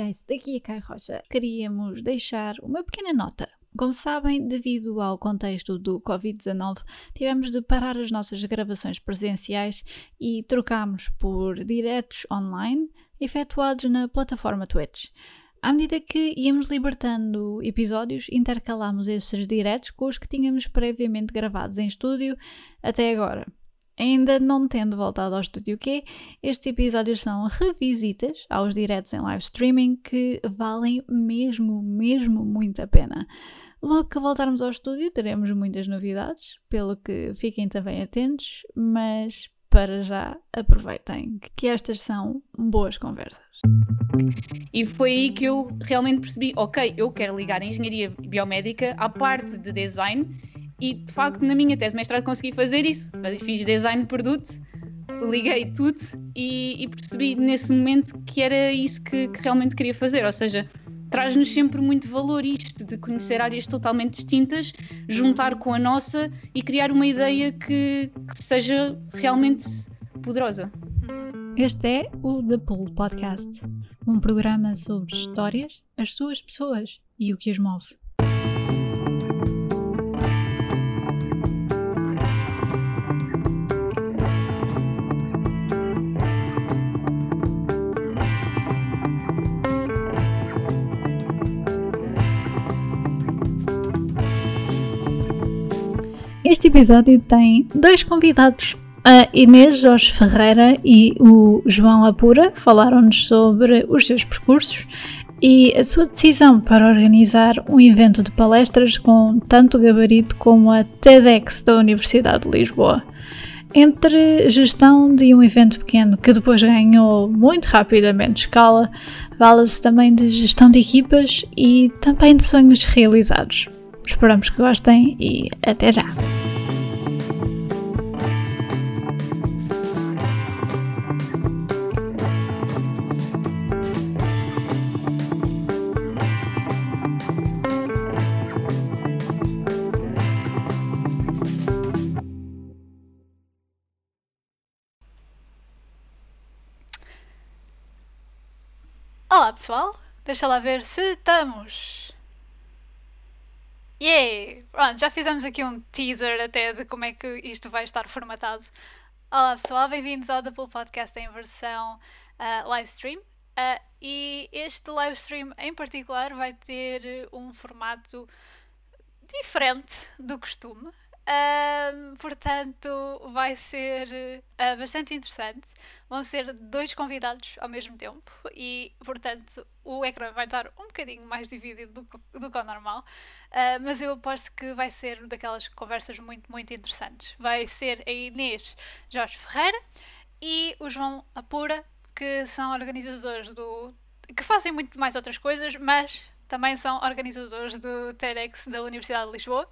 guys, daqui a Kai Rocha. Queríamos deixar uma pequena nota. Como sabem, devido ao contexto do Covid-19, tivemos de parar as nossas gravações presenciais e trocámos por diretos online efetuados na plataforma Twitch. À medida que íamos libertando episódios, intercalámos esses diretos com os que tínhamos previamente gravados em estúdio até agora. Ainda não tendo voltado ao Estúdio Q, estes episódios são revisitas aos diretos em live streaming que valem mesmo, mesmo muito a pena. Logo que voltarmos ao estúdio, teremos muitas novidades, pelo que fiquem também atentos, mas para já aproveitem que estas são boas conversas. E foi aí que eu realmente percebi: ok, eu quero ligar a engenharia biomédica à parte de design e de facto, na minha tese de mestrado consegui fazer isso. Fiz design de produto, liguei tudo e, e, percebi nesse momento que era isso que, que realmente queria fazer. Ou seja, traz-nos sempre muito valor isto de conhecer áreas totalmente distintas, juntar com a nossa e criar uma ideia que, que seja realmente poderosa. Este é o The Pool Podcast, um programa sobre histórias, as suas pessoas e o que as move. Este episódio tem dois convidados. A Inês Jorge Ferreira e o João Apura falaram-nos sobre os seus percursos e a sua decisão para organizar um evento de palestras com tanto gabarito como a TEDx da Universidade de Lisboa. Entre gestão de um evento pequeno que depois ganhou muito rapidamente escala, fala-se também de gestão de equipas e também de sonhos realizados. Esperamos que gostem e até já! Pessoal, deixa lá ver se estamos. Yay! Pronto, já fizemos aqui um teaser até de como é que isto vai estar formatado. Olá pessoal, bem-vindos ao Double Podcast em versão uh, live stream. Uh, e este live stream em particular vai ter um formato diferente do costume. Uh, portanto, vai ser uh, bastante interessante. Vão ser dois convidados ao mesmo tempo e, portanto, o ecrã vai estar um bocadinho mais dividido do, do que o normal. Uh, mas eu aposto que vai ser daquelas conversas muito, muito interessantes. Vai ser a Inês Jorge Ferreira e o João Apura, que são organizadores do. que fazem muito mais outras coisas, mas também são organizadores do TEDx da Universidade de Lisboa.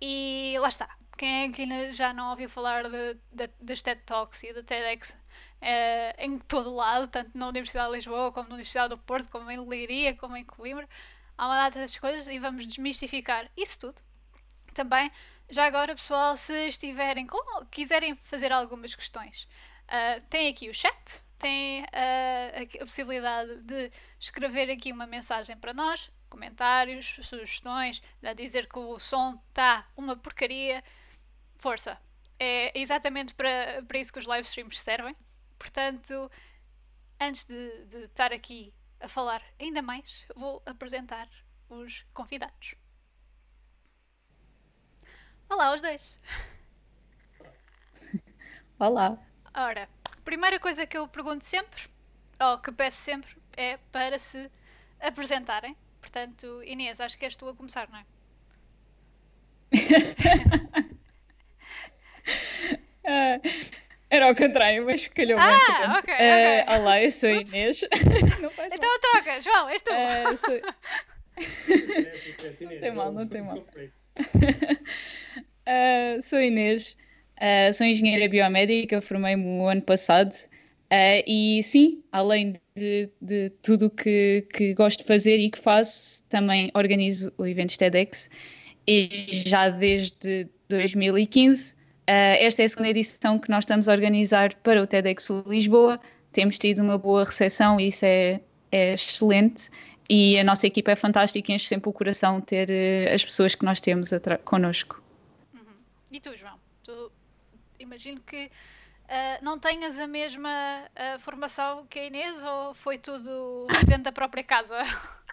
E lá está. Quem é que ainda já não ouviu falar de, de, das TED Talks e da TEDx uh, em todo o lado, tanto na Universidade de Lisboa, como na Universidade do Porto, como em Leiria, como em Coimbra? Há uma data dessas coisas e vamos desmistificar isso tudo. Também, já agora, pessoal, se estiverem com, quiserem fazer algumas questões, uh, tem aqui o chat, tem uh, a possibilidade de escrever aqui uma mensagem para nós, comentários, sugestões, a dizer que o som está uma porcaria. Força! É exatamente para, para isso que os live streams servem. Portanto, antes de, de estar aqui a falar ainda mais, vou apresentar os convidados. Olá, os dois! Olá! Ora, primeira coisa que eu pergunto sempre, ou que peço sempre, é para se apresentarem. Portanto, Inês, acho que és tu a começar, não é? uh, era ao contrário, mas calhou ah, bem. Ah, ok, uh, Olá, eu sou Inês. então a troca, João, és tu. Uh, sou... não tem mal, não tem mal. Uh, sou Inês, uh, sou engenheira biomédica, formei-me o ano passado uh, e sim, além de, de tudo que, que gosto de fazer e que faço, também organizo o evento TEDx e já desde 2015 Uh, esta é a segunda edição que nós estamos a organizar para o TEDx Lisboa. Temos tido uma boa recepção e isso é, é excelente e a nossa equipa é fantástica e enche sempre o coração ter uh, as pessoas que nós temos connosco. Uhum. E tu, João? Tu, imagino que uh, não tenhas a mesma uh, formação que a Inês ou foi tudo dentro da própria casa?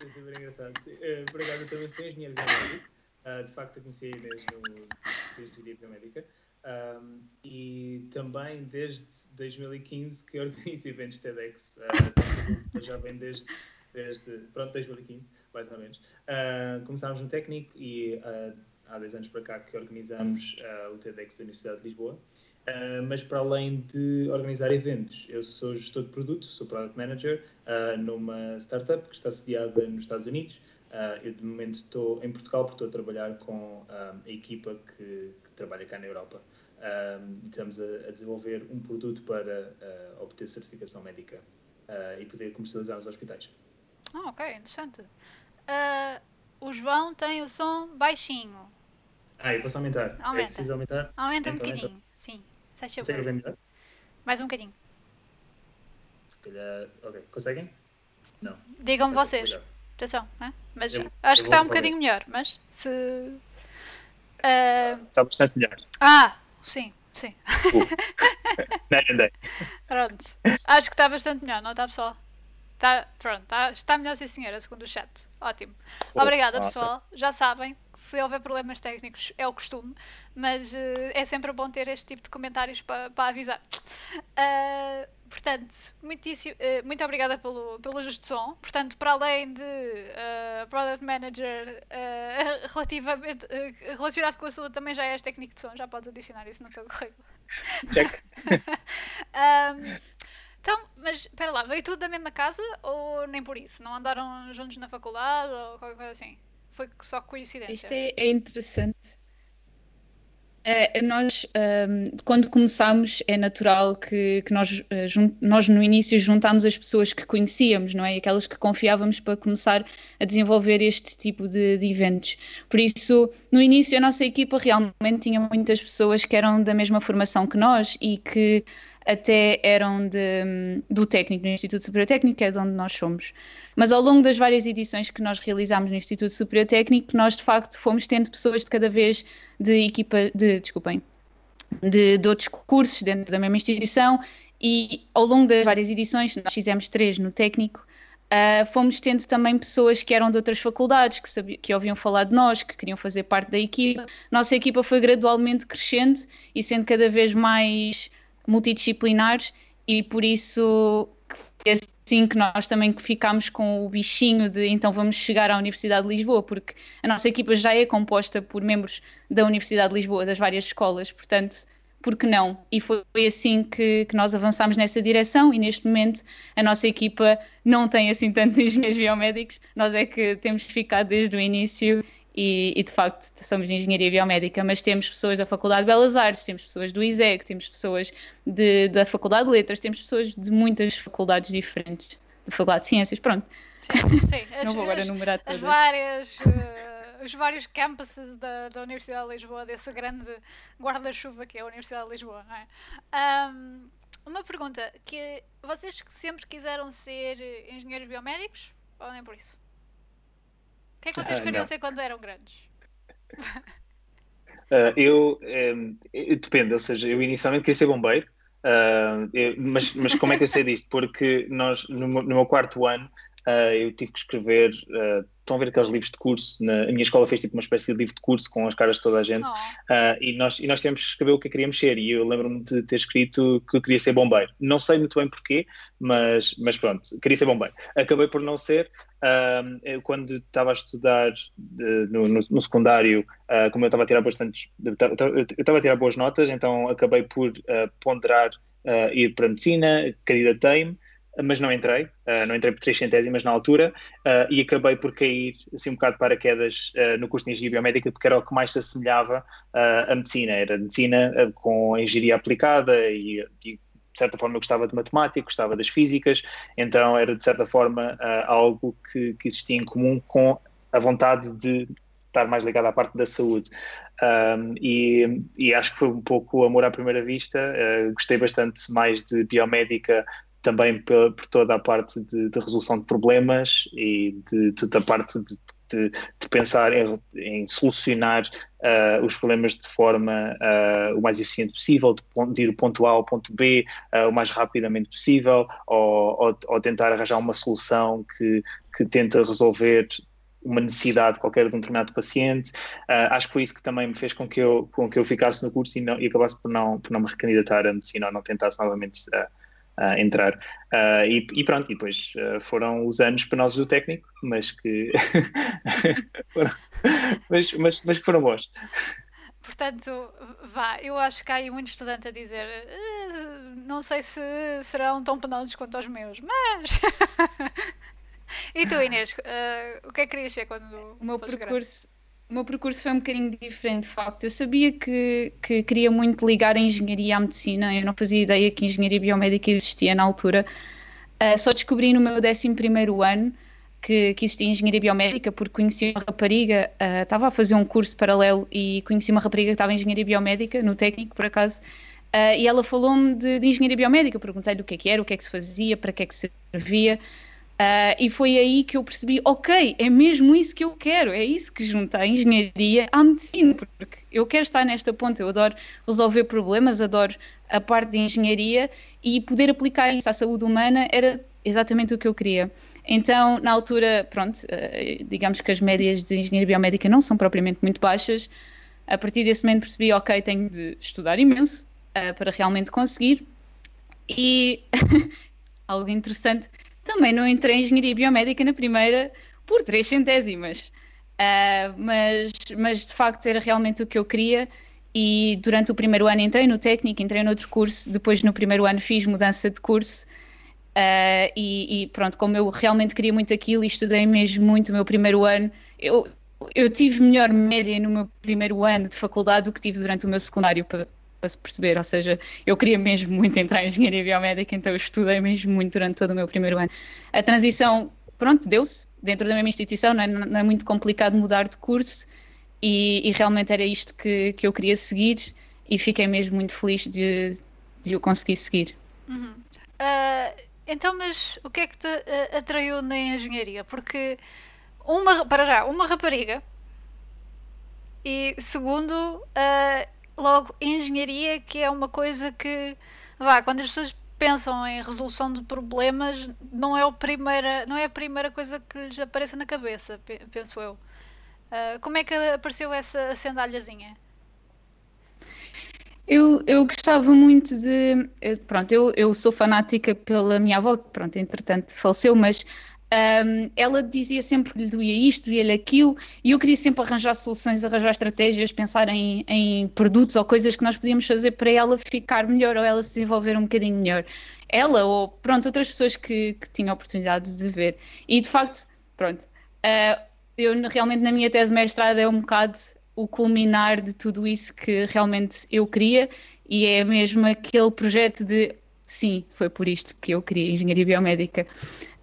É super engraçado. Uh, eu também sou engenheiro biomédico. Uh, de facto, eu conheci a Inês no, desde a biomédica. Um, e também desde 2015 que organizo eventos TEDx. Uh, já vem desde, desde pronto, 2015, mais ou menos. Uh, começámos no técnico e uh, há 10 anos para cá que organizamos o TEDx da Universidade de Lisboa. Mas para além de organizar eventos, eu sou gestor de produto, sou product manager numa startup que está sediada nos Estados Unidos. eu de momento estou em Portugal porque estou a trabalhar com a equipa que, que trabalha cá na Europa estamos a, a, desenvolver um produto para uh, obter certificação médica uh, e poder comercializar nos hospitais. Ah, ok, interessante. Uh, o João tem o som baixinho. Ah, eu posso aumentar? Aumenta. É preciso aumentar? Aumenta um bocadinho, aumenta. sim. Consegue ver melhor? Mais um bocadinho. Se calhar... Ok, conseguem? Não. Digam-me vocês. Atenção, né? mas eu, acho eu que está um bocadinho melhor, mas se... Uh... Está bastante melhor. Ah, Sim, sim. Uh, pronto. Acho que está bastante melhor, não está, pessoal? Tá, pronto, tá, está melhor sim senhora, segundo o chat. Ótimo. Obrigada, Nossa. pessoal. Já sabem, se houver problemas técnicos é o costume, mas uh, é sempre bom ter este tipo de comentários para pa avisar. Uh, Portanto, muitíssimo, eh, muito obrigada pelo, pelo ajuste de som. Portanto, para além de uh, Product Manager uh, relativamente, uh, relacionado com a sua, também já és técnico de som, já podes adicionar isso no teu currículo. Check. um, então, mas espera lá, veio tudo da mesma casa ou nem por isso? Não andaram juntos na faculdade ou qualquer coisa assim? Foi só coincidência? Isto é, é interessante é, nós, um, quando começámos, é natural que, que nós, uh, nós, no início, juntámos as pessoas que conhecíamos, não é? Aquelas que confiávamos para começar a desenvolver este tipo de, de, eventos. Por isso, no início, a nossa equipa realmente tinha muitas pessoas que eram da mesma formação que nós e que até eram de, do técnico, no Instituto Superior Técnico, que é de onde nós somos. Mas ao longo das várias edições que nós realizámos no Instituto Superior Técnico, nós de facto fomos tendo pessoas de cada vez de equipa, de, desculpem, de, de outros cursos dentro da mesma instituição e ao longo das várias edições, nós fizemos três no técnico, Uh, fomos tendo também pessoas que eram de outras faculdades, que, sabiam, que ouviam falar de nós, que queriam fazer parte da equipa. Nossa equipa foi gradualmente crescendo e sendo cada vez mais multidisciplinares e por isso foi assim que nós também ficámos com o bichinho de então vamos chegar à Universidade de Lisboa, porque a nossa equipa já é composta por membros da Universidade de Lisboa, das várias escolas, portanto, por que não? E foi assim que, que nós avançámos nessa direção e neste momento a nossa equipa não tem assim tantos engenheiros biomédicos, nós é que temos ficado desde o início e, e, de facto somos de engenharia biomédica, mas temos pessoas da Faculdade de Belas Artes, temos pessoas do ISEC, temos pessoas de, da Faculdade de Letras, temos pessoas de muitas faculdades diferentes, da Faculdade de Ciências, pronto. Sim, sim. As, Não vou agora enumerar todas. As várias, uh, os vários campuses da, da Universidade de Lisboa, desse grande guarda-chuva que é a Universidade de Lisboa, não é? Um, uma pergunta, que vocês sempre quiseram ser engenheiros biomédicos ou nem por isso? Que é que vocês ah, queriam ser quando eram grandes? Uh, eu, um, depende, ou seja, eu inicialmente queria ser bombeiro, uh, eu, mas, mas como é que eu sei disto? Porque nós, no, no meu quarto ano, uh, eu tive que escrever estão a ver aqueles livros de curso, na, a minha escola fez tipo uma espécie de livro de curso com as caras de toda a gente, oh. uh, e, nós, e nós tivemos que escrever o que queríamos ser, e eu lembro-me de ter escrito que eu queria ser bombeiro. Não sei muito bem porquê, mas, mas pronto, queria ser bombeiro. Acabei por não ser, uh, eu, quando estava a estudar uh, no, no, no, secundário, como eu estava a tirar bastantes, eu estava a tirar boas notas, então acabei por ponderar ir para a medicina, candidatei-me, mas não entrei, uh, não entrei por 3 centésimas na altura uh, e acabei por cair assim um bocado para quedas uh, no curso de Engenharia Biomédica porque era o que mais se assemelhava à medicina, era medicina com engenharia aplicada e, e, de certa forma eu gostava de matemática, gostava das físicas, então era de certa forma algo que, que existia em comum com a vontade de estar mais ligado à parte da saúde. Um, e, e, acho que foi um pouco amor à primeira vista. Uh, gostei bastante mais de biomédica também por, toda a parte de, de, resolução de problemas e de, toda a parte de, de, de pensar em, em solucionar uh, os problemas de forma uh, o mais eficiente possível, de, ir do ponto A ao ponto B uh, o mais rapidamente possível, ou, ou, ou, tentar arranjar uma solução que, que tenta resolver uma necessidade qualquer de um determinado paciente. Uh, acho que foi isso que também me fez com que eu, com que eu ficasse no curso e, não, e acabasse por não, por não me recandidatar à medicina ou não tentasse novamente uh, uh, entrar. E, e, pronto, e depois foram os anos penosos do técnico, mas que, foram, mas, mas, mas que foram bons. Portanto, vá, eu acho que há aí muito estudante a dizer não sei se serão tão penosos quanto os meus, mas e tu, Inês, uh, o que é que querias ser quando o meu percurso O meu percurso foi um bocadinho diferente, de facto. Eu sabia que, que queria muito ligar a engenharia à medicina, eu não fazia ideia que engenharia biomédica existia na altura. Uh, só descobri no meu 11 ano que, que, existia engenharia biomédica porque conheci uma rapariga, uh, estava a fazer um curso paralelo e conheci uma rapariga que estava em engenharia biomédica, no técnico, por acaso, uh, e ela falou-me de, de, engenharia biomédica. Perguntei do que é que era, o que é que se fazia, para que é que servia. Uh, e foi aí que eu percebi, ok, é mesmo isso que eu quero, é isso que junta a engenharia à medicina, porque eu quero estar nesta ponta, eu adoro resolver problemas, adoro a parte de engenharia e poder aplicar isso à saúde humana era exatamente o que eu queria. Então, na altura, pronto, uh, digamos que as médias de engenharia biomédica não são propriamente muito baixas. A partir desse momento percebi, ok, tenho de estudar imenso uh, para realmente conseguir. E algo interessante também não entrei em engenharia biomédica na primeira por três centésimas. Uh, mas, mas de facto era realmente o que eu queria. E durante o primeiro ano entrei no técnico, entrei no outro curso, depois no primeiro ano fiz mudança de curso. Uh, e, e, pronto, como eu realmente queria muito aquilo e estudei mesmo muito o meu primeiro ano, eu, eu tive melhor média no meu primeiro ano de faculdade do que tive durante o meu secundário para, para se perceber. Ou seja, eu queria mesmo muito entrar em engenharia biomédica, então eu estudei mesmo muito durante todo o meu primeiro ano. A transição, pronto, deu-se dentro da mesma instituição, não é, não é muito complicado mudar de curso e, e, realmente era isto que, que eu queria seguir e fiquei mesmo muito feliz de, de o conseguir seguir. Uhum. Uh, então, mas o que é que te uh, atraiu na engenharia? Porque uma, para já, uma rapariga e segundo, uh, logo engenharia, que é uma coisa que, vá, quando as pessoas pensam em resolução de problemas, não é, o primeira, não é a primeira coisa que lhes apareça na cabeça, penso eu. Uh, como é que apareceu essa sandalhazinha? Eu, eu gostava muito de. Pronto, eu, eu sou fanática pela minha avó, que, pronto, entretanto faleceu, mas um, ela dizia sempre que lhe doía isto, doía-lhe aquilo, e eu queria sempre arranjar soluções, arranjar estratégias, pensar em, em, produtos ou coisas que nós podíamos fazer para ela ficar melhor ou ela se desenvolver um bocadinho melhor. Ela ou, pronto, outras pessoas que, que tinham oportunidade de ver. E, de facto, pronto, uh, eu realmente na minha tese mestrada é um bocado o culminar de tudo isso que realmente eu queria e é mesmo aquele projeto de sim, foi por isto que eu queria engenharia biomédica.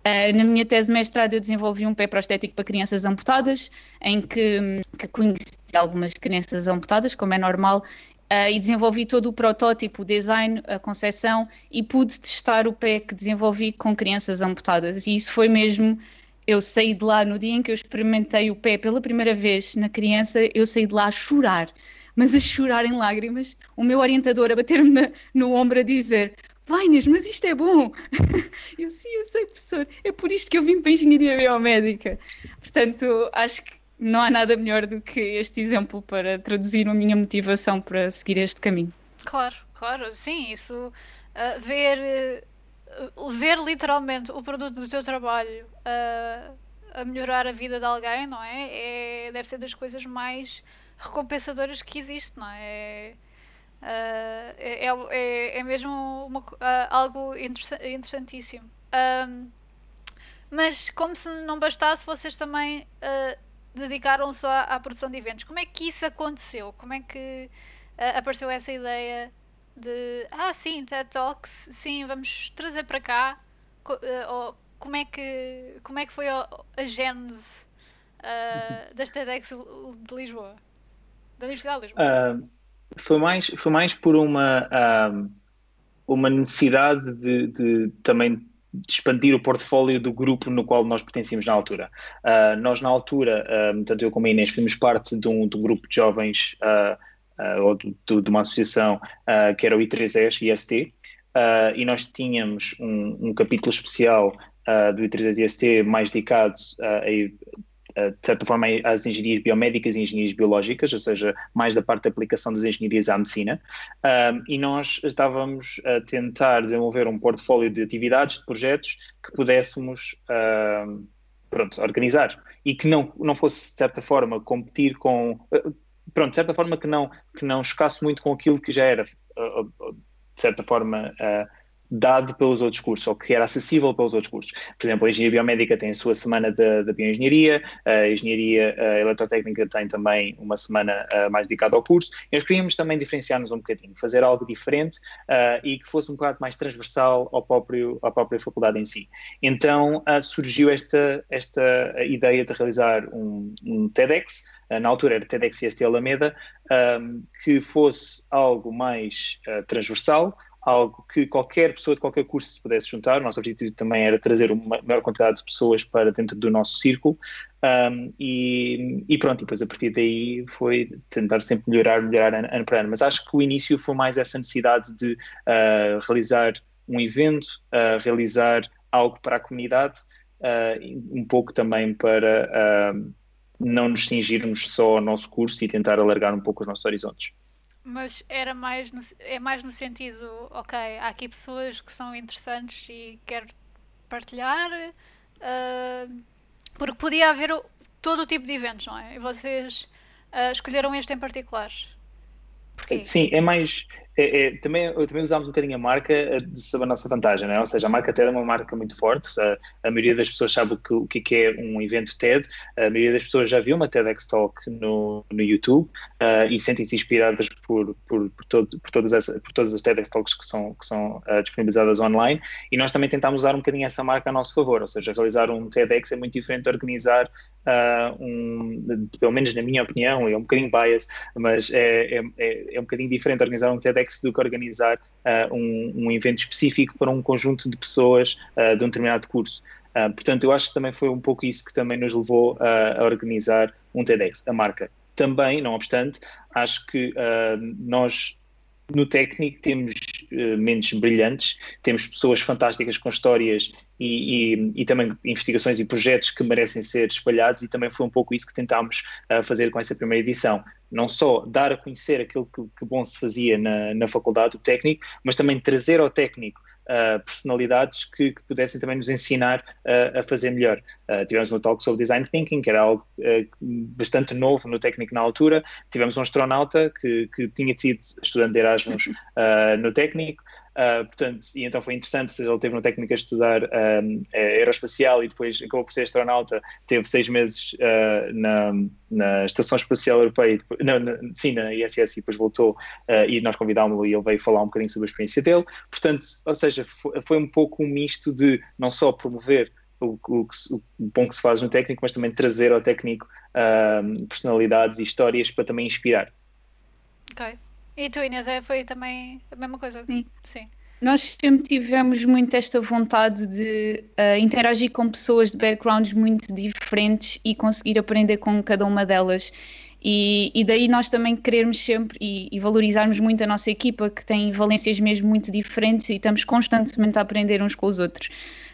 Uh, na minha tese de mestrado eu desenvolvi um pé prostético para crianças amputadas, em que, que conheci algumas crianças amputadas, como é normal, uh, e desenvolvi todo o protótipo, o design, a concepção, e pude testar o pé que desenvolvi com crianças amputadas. E isso foi mesmo, eu saí de lá no dia em que eu experimentei o pé pela primeira vez na criança, eu saí de lá a chorar, mas a chorar em lágrimas, o meu orientador a bater-me no ombro a dizer vai Inês, mas isto é bom. eu sim, eu sei, professor. É por isto que eu vim para a engenharia biomédica. Portanto, acho que não há nada melhor do que este exemplo para traduzir a minha motivação para seguir este caminho. Claro, claro, sim, isso uh, ver, uh, ver literalmente o produto do seu trabalho uh, a melhorar a vida de alguém, não é? é? Deve ser das coisas mais recompensadoras que existe, não é? Uh, é, é, é, mesmo uma, uh, algo interessantíssimo. Um, mas como se não bastasse, vocês também uh, dedicaram-se à, à, produção de eventos. Como é que isso aconteceu? Como é que apareceu essa ideia de ah sim, TED Talks, sim, vamos trazer para cá? ou, como é que como é que foi a, a gênese das TEDx de Lisboa? Da Universidade de Lisboa? Foi mais, foi mais por uma. Um, uma necessidade de, de também de expandir o portfólio do grupo no qual nós pertencíamos na altura. Uh, nós, na altura, uh, tanto eu como a Inês, fomos parte de um, de um grupo de jovens uh, ou de, de, uma associação que era o I3S IST, e nós tínhamos um, um capítulo especial do I3S IST mais dedicado a de certa forma, às engenharias biomédicas e engenharias biológicas, ou seja, mais da parte da aplicação das engenharias à medicina. e nós estávamos a tentar desenvolver um portfólio de atividades, de projetos que pudéssemos pronto, organizar e que não, não fosse, de certa forma, competir com. Eh, pronto, de certa forma, que não, que não chocasse muito com aquilo que já era, eh, de certa forma. Uh, dado pelos outros cursos, ou que era acessível pelos outros cursos. Por exemplo, a Engenharia Biomédica tem a sua semana da Bioengenharia, a Engenharia a Eletrotécnica tem também uma semana uh, mais dedicada ao curso, e nós queríamos também diferenciar-nos um bocadinho, fazer algo diferente uh, e que fosse um bocado mais transversal ao próprio, à própria faculdade em si. Então uh, surgiu esta, esta ideia de realizar um, um TEDx, na altura era TEDx IST Alameda, um, que fosse algo mais transversal, algo que qualquer pessoa de qualquer curso se pudesse juntar. O nosso objetivo também era trazer uma maior quantidade de pessoas para dentro do nosso círculo. Um, e, e, pronto, e depois a partir daí foi tentar sempre melhorar, melhorar ano para ano. Mas acho que o início foi mais essa necessidade de uh, realizar um evento, uh, realizar algo para a comunidade, uh, um pouco também para não nos cingirmos só ao nosso curso e tentar alargar um pouco os nossos horizontes. Mas era mais no, é mais no sentido, ok, há aqui pessoas que são interessantes e quero partilhar, uh, porque podia haver todo o tipo de eventos, não é? E vocês uh, escolheram este em particular. Porquê? Sim, é mais, é, é, também, também usámos um bocadinho a marca eh, sob a nossa vantagem, é? ou seja, a marca TED é uma marca muito forte, a, a maioria das pessoas sabe o que, o que é um evento TED, a maioria das pessoas já viu uma TEDx Talk no, no YouTube uh, e sentem-se inspiradas por, por, por, todo, por, todas as, por todas as TEDx Talks que são, que são uh, disponibilizadas online e nós também tentámos usar um bocadinho essa marca a nosso favor, ou seja, realizar um TEDx é muito diferente de organizar uh, um, pelo menos na minha opinião, é um bocadinho bias, mas é, é, é, é um bocadinho diferente organizar um TEDx do que organizar uh, um, um, evento específico para um conjunto de pessoas uh, de um determinado curso. Uh, portanto, eu acho que também foi um pouco isso que também nos levou a organizar um TEDx, a marca. Também, não obstante, acho que nós no técnico temos mentes brilhantes, temos pessoas fantásticas com histórias e, e, e, também investigações e projetos que merecem ser espalhados e também foi um pouco isso que tentámos uh, fazer com essa primeira edição. Não só dar a conhecer aquilo que, que bom se fazia na, na faculdade, o técnico, mas também trazer ao técnico uh, personalidades que, que, pudessem também nos ensinar uh, a fazer melhor. Uh, tivemos um talk sobre design thinking, que era algo bastante novo no técnico na altura. Tivemos um astronauta que, que tinha sido estudante de Erasmus no técnico. Uh, portanto, e então foi interessante, seja, ele teve uma técnica a estudar um, aeroespacial e depois acabou por ser astronauta, teve seis meses uh, na, na Estação Espacial Europeia, não, na, sim, na ISS e depois voltou uh, e nós convidámos-lo e ele veio falar um bocadinho sobre a experiência dele. Portanto, ou seja, foi, foi um pouco um misto de não só promover o, o, o, bom que se faz no técnico, mas também trazer ao técnico personalidades e histórias para também inspirar. Ok. E tu, Inês, é, foi também a mesma coisa? Sim. Sim. Nós sempre tivemos muito esta vontade de uh, interagir com pessoas de backgrounds muito diferentes e conseguir aprender com cada uma delas. E, e daí nós também querermos sempre e, e, valorizarmos muito a nossa equipa, que tem valências mesmo muito diferentes e estamos constantemente a aprender uns com os outros.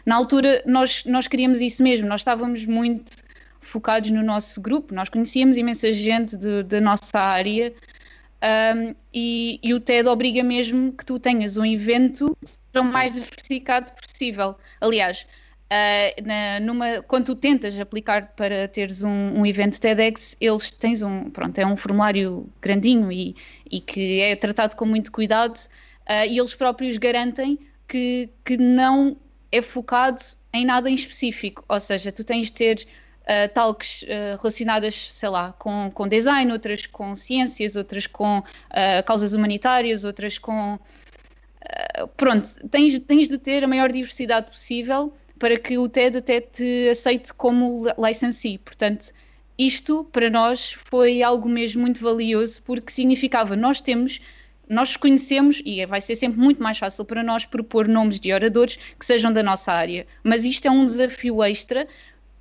Na altura, nós, nós queríamos isso mesmo, nós estávamos muito focados no nosso grupo, nós conhecíamos imensa gente de, da nossa área um, e, e, o TED obriga mesmo que tu tenhas um evento o mais diversificado possível. Aliás, uh, na, numa, quando tu tentas aplicar para teres um, um, evento TEDx, eles tens um, pronto, é um formulário grandinho e, e que é tratado com muito cuidado uh, e eles próprios garantem que, que não é focado em nada em específico, ou seja, tu tens de ter uh, talks uh, relacionadas, sei lá, com, com design, outras com ciências, outras com uh, causas humanitárias, outras com. pronto, tens, tens de ter a maior diversidade possível para que o TED até te aceite como licensee. Portanto, isto para nós foi algo mesmo muito valioso porque significava nós temos nós conhecemos e vai ser sempre muito mais fácil para nós propor nomes de oradores que sejam da nossa área. Mas isto é um desafio extra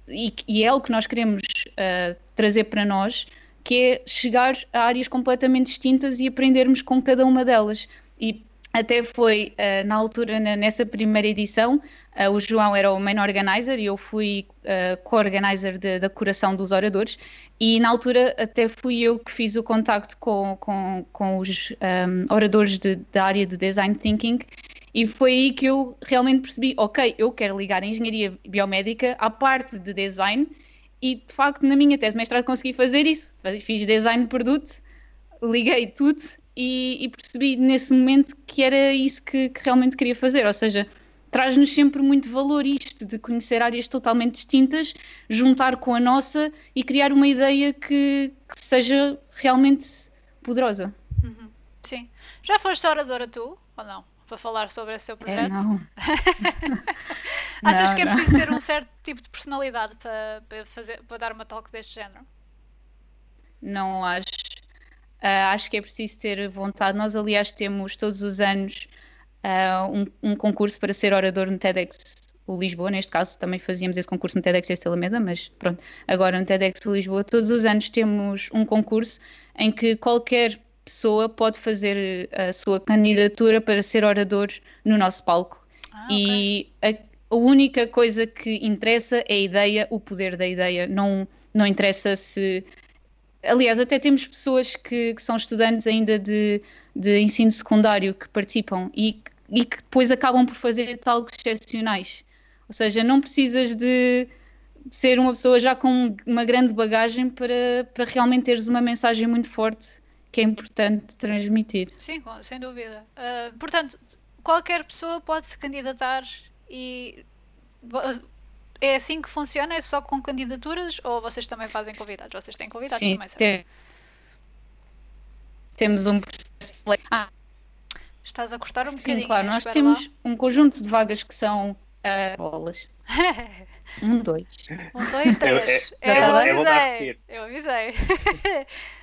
e, e é algo que nós queremos uh, trazer para nós, que é chegar a áreas completamente distintas e aprendermos com cada uma delas. E até foi uh, na altura, na, nessa primeira edição, uh, o João era o main organizer e eu fui uh, co-organizer da curação dos oradores. E na altura até fui eu que fiz o contacto com, com, com os um, oradores de, da área de design thinking. E foi aí que eu realmente percebi: ok, eu quero ligar a engenharia biomédica à parte de design, e de facto, na minha tese de mestrado, consegui fazer isso. Fiz design de produto, liguei tudo e, e percebi nesse momento que era isso que, que realmente queria fazer, ou seja, traz-nos sempre muito valor isto de conhecer áreas totalmente distintas, juntar com a nossa e criar uma ideia que, que seja realmente poderosa. Uhum. Sim. Já foste oradora tu, ou não? Para falar sobre esse seu é, projeto? É, não. Achas não, que é preciso ter um certo tipo de personalidade para, para, fazer, para dar uma talk deste género? Não acho. Uh, acho que é preciso ter vontade. Nós, aliás, temos todos os anos uh, um, um, concurso para ser orador no TEDx Lisboa. Neste caso, também fazíamos esse concurso no TEDx Este Alameda, mas pronto, agora no TEDx Lisboa, todos os anos temos um concurso em que qualquer pessoa pode fazer a sua candidatura para ser orador no nosso palco. Ah, e a, a única coisa que interessa é a ideia, o poder da ideia. Não, não interessa se aliás, até temos pessoas que, que são estudantes ainda de, de, ensino secundário que participam e, e, que depois acabam por fazer talgos excepcionais. Ou seja, não precisas de, de, ser uma pessoa já com uma grande bagagem para, para realmente teres uma mensagem muito forte que é importante transmitir. Sim, sem dúvida. Uh, portanto, qualquer pessoa pode se candidatar e é assim que funciona? É só com candidaturas ou vocês também fazem convidados? Vocês têm convidados Sim, também, tem... Temos um processo de ah. Estás a cortar um Sim, bocadinho. Sim, claro, nós temos lá. um conjunto de vagas que são uh, bolas. um, dois. Um, dois, três. Eu, eu, eu, eu avisei. Eu avisei.